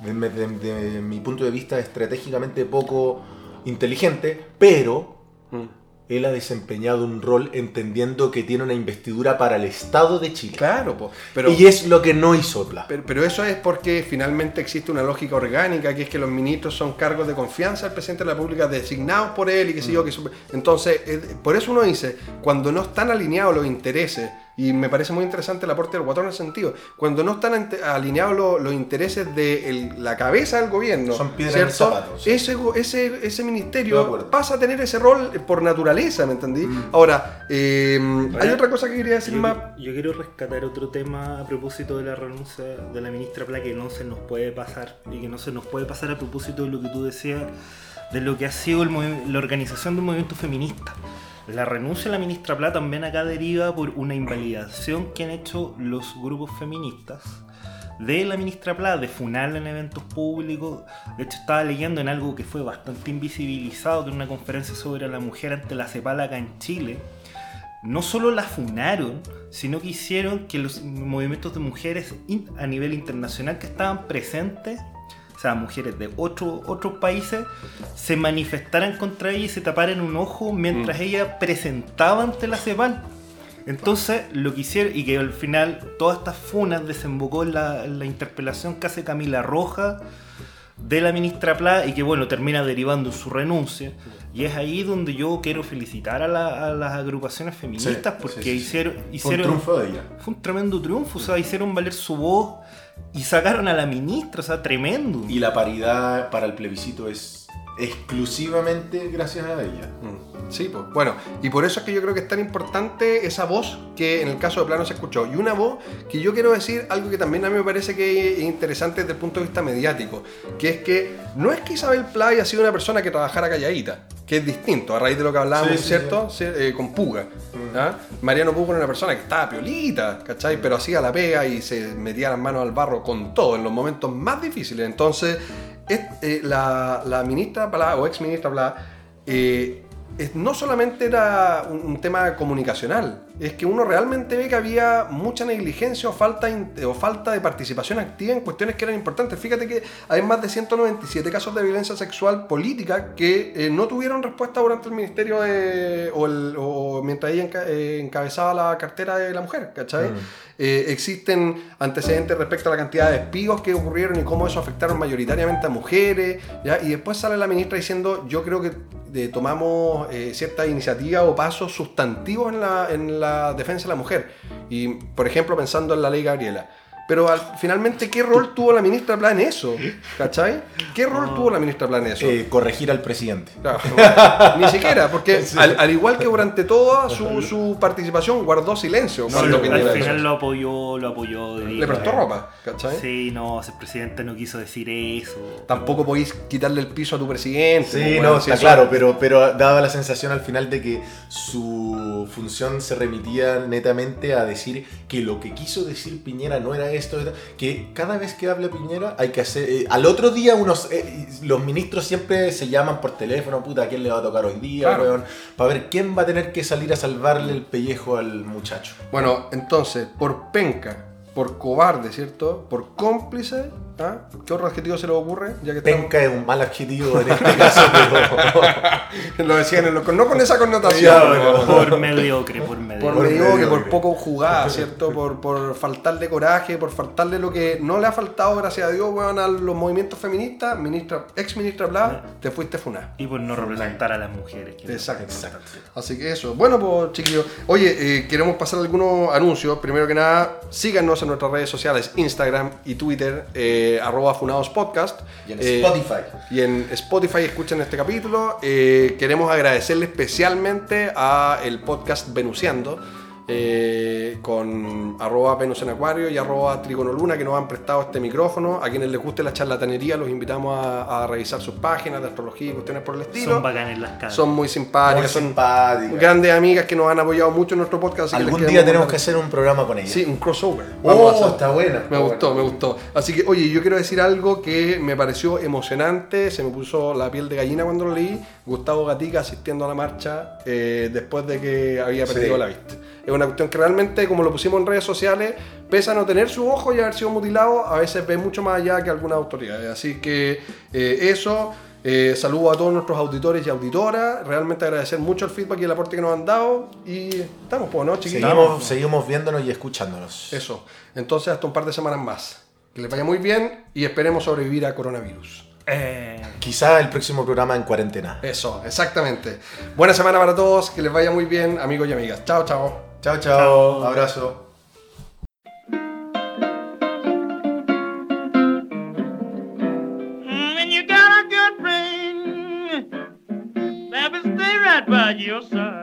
de, de- de mi punto de vista, estratégicamente poco inteligente, pero Mm. él ha desempeñado un rol entendiendo que tiene una investidura para el Estado de Chile. Claro, po, pero... y es lo que no hizo Pla. Pero, pero eso es porque finalmente existe una lógica orgánica, que es que los ministros son cargos de confianza del presidente de la República designados por él y qué sé yo. Que su- entonces, eh, por eso uno dice, cuando no están alineados los intereses Y me parece muy interesante el aporte del guatón en ese sentido. Cuando no están alineados lo- los intereses de el- la cabeza del gobierno, Son piedras en el ¿cierto? zapato, sí. ese, go- ese, de ministerio pasa a tener ese rol por naturaleza, ¿me entendí? Ahora, eh, hay otra cosa que quería decir Yo, más. yo quiero rescatar otro tema a propósito de la renuncia de la ministra Pla que no se nos puede pasar y que no se nos puede pasar a propósito de lo que tú decías de lo que ha sido el la organización del movimiento feminista. La renuncia de la ministra Pla también acá deriva por una invalidación que han hecho los grupos feministas de la ministra Pla, de funarla en eventos públicos. De hecho, estaba leyendo en algo que fue bastante invisibilizado, que era una conferencia sobre la mujer ante la CEPAL acá en Chile no solo la funaron, sino que hicieron que los movimientos de mujeres a nivel internacional que estaban presentes, sea, mujeres de otro- otros países, se manifestaran contra ella y se taparan un ojo mientras ella presentaba ante la CEPAL. Entonces, lo que hicieron, y que al final todas estas funas desembocó en la, la interpelación que hace Camila Roja de la ministra Pla y que bueno, termina derivando en su renuncia. Y es ahí donde yo quiero felicitar a, la- a las agrupaciones feministas Sí, porque sí, sí, sí. hicieron... Fue un hicieron triunfo de ella. fue un tremendo triunfo, o sea, hicieron valer su voz y sacaron a la ministra, o sea, tremendo. Y la paridad para el plebiscito es exclusivamente gracias a ella. Mm, Sí, pues bueno, y por eso es que yo creo que es tan importante esa voz que en el caso de Plano se escuchó. Y una voz que yo quiero decir algo que también a mí me parece que es interesante desde el punto de vista mediático, que es que no es que Isabel Pla haya sido una persona que trabajara calladita, que es distinto, a raíz de lo que hablábamos, Sí, ¿cierto? Sí, eh, con Puga. ¿ah? Mariano Puga era una persona que estaba piolita, ¿cachai? Pero hacía la pega y se metía las manos al barro con todo en los momentos más difíciles. Entonces, es- eh, la, la ministra o ex ministra eh, no solamente era un, un tema comunicacional, es que uno realmente ve que había mucha negligencia o falta, o falta de participación activa en cuestiones que eran importantes. Fíjate que hay más de 197 casos de violencia sexual política que eh, no tuvieron respuesta durante el ministerio de- o, el- o mientras ella eh, encabezaba la cartera de la mujer, ¿cachai? Mm. Eh, existen antecedentes respecto a la cantidad de despidos que ocurrieron y cómo eso afectaron mayoritariamente a mujeres, ¿ya? Y después sale la ministra diciendo, yo creo que eh, tomamos eh, cierta iniciativa o pasos sustantivos en la, en la defensa de la mujer. Y, por ejemplo, pensando en la ley Gabriela. Pero al- finalmente, ¿qué rol tuvo la ministra Pla en eso? ¿Cachai? ¿Qué rol tuvo la ministra Pla en eso? Eh, corregir al presidente. Claro, ni siquiera, porque (laughs) al, al igual que durante toda su, su participación guardó silencio. Cuando al final eso. lo apoyó, lo apoyó. de Le prestó ropa, ¿cachai? Sí, no, ese presidente no quiso decir eso. Tampoco podéis quitarle el piso a tu presidente. Sí, pues, no, está claro, pero, pero daba la sensación al final de que su función se remitía netamente a decir que lo que quiso decir Piñera no era esto, era- que cada vez que habla Piñera hay que hacer... eh, al otro día unos, eh, los ministros siempre se llaman por teléfono, puta, ¿a quién le va a tocar hoy día, Claro. weón? Para ver quién va a tener que salir a salvarle el pellejo al muchacho. Bueno, entonces, por penca, por cobarde, ¿cierto? Por cómplice, ¿ah? ¿qué otro adjetivo se le ocurre? Ya que estamos- Penca es un mal adjetivo en este caso, pero... (laughs) Lo decían en lo- no con esa connotación. Pero- Por mediocre, por mediocre. por mediocre, mediocre. por poco jugada, ¿cierto? Por, por faltarle coraje, por faltarle lo que no le ha faltado, gracias a Dios, weón, a los movimientos feministas, ministra, ex ministra Bla, te fuiste funá. Y por no representar a las mujeres. Exacto. Exacto. Así que eso. Bueno, pues chiquillos. Oye, eh, queremos pasar algunos anuncios. Primero que nada, síganos en nuestras redes sociales, Instagram y Twitter, eh, arroba Funados Podcast. Y en Eh, Spotify. y en Spotify escuchen este capítulo. Eh, queremos agradecerle especialmente a el podcast Venuseando. Eh, con arroba Venus en Acuario y arroba Trigono Luna que nos han prestado este micrófono. A quienes les guste la charlatanería los invitamos a, a revisar sus páginas de astrología y cuestiones por el estilo. Son bacanes las caras. Son muy simpáticas, Muy son grandes amigas que nos han apoyado mucho en nuestro podcast. Algún día tenemos que hacer un programa con ella. Sí, un crossover. Oh, a está buena. Me gustó, me gustó. Así que, oye, yo quiero decir algo que me pareció emocionante, se me puso la piel de gallina cuando lo leí. Gustavo Gatica asistiendo a la marcha eh, después de que había Sí. perdido la vista. Es una cuestión que realmente, como lo pusimos en redes sociales, pese a no tener su ojo y haber sido mutilado, a veces ve mucho más allá que algunas autoridades. Así que eh, eso, eh, saludo a todos nuestros auditores y auditoras. Realmente agradecer mucho el feedback y el aporte que nos han dado. Y estamos, pues, ¿no, chiquillos? Seguimos, seguimos viéndonos y escuchándonos. Eso. Entonces, hasta un par de semanas más. Que les vaya muy bien y esperemos sobrevivir a coronavirus. Eh, Quizá el próximo programa en cuarentena. Eso, exactamente. Buena semana para todos, que les vaya muy bien, amigos y amigas. Chao, chao. Chao, chao. Abrazo. Your side.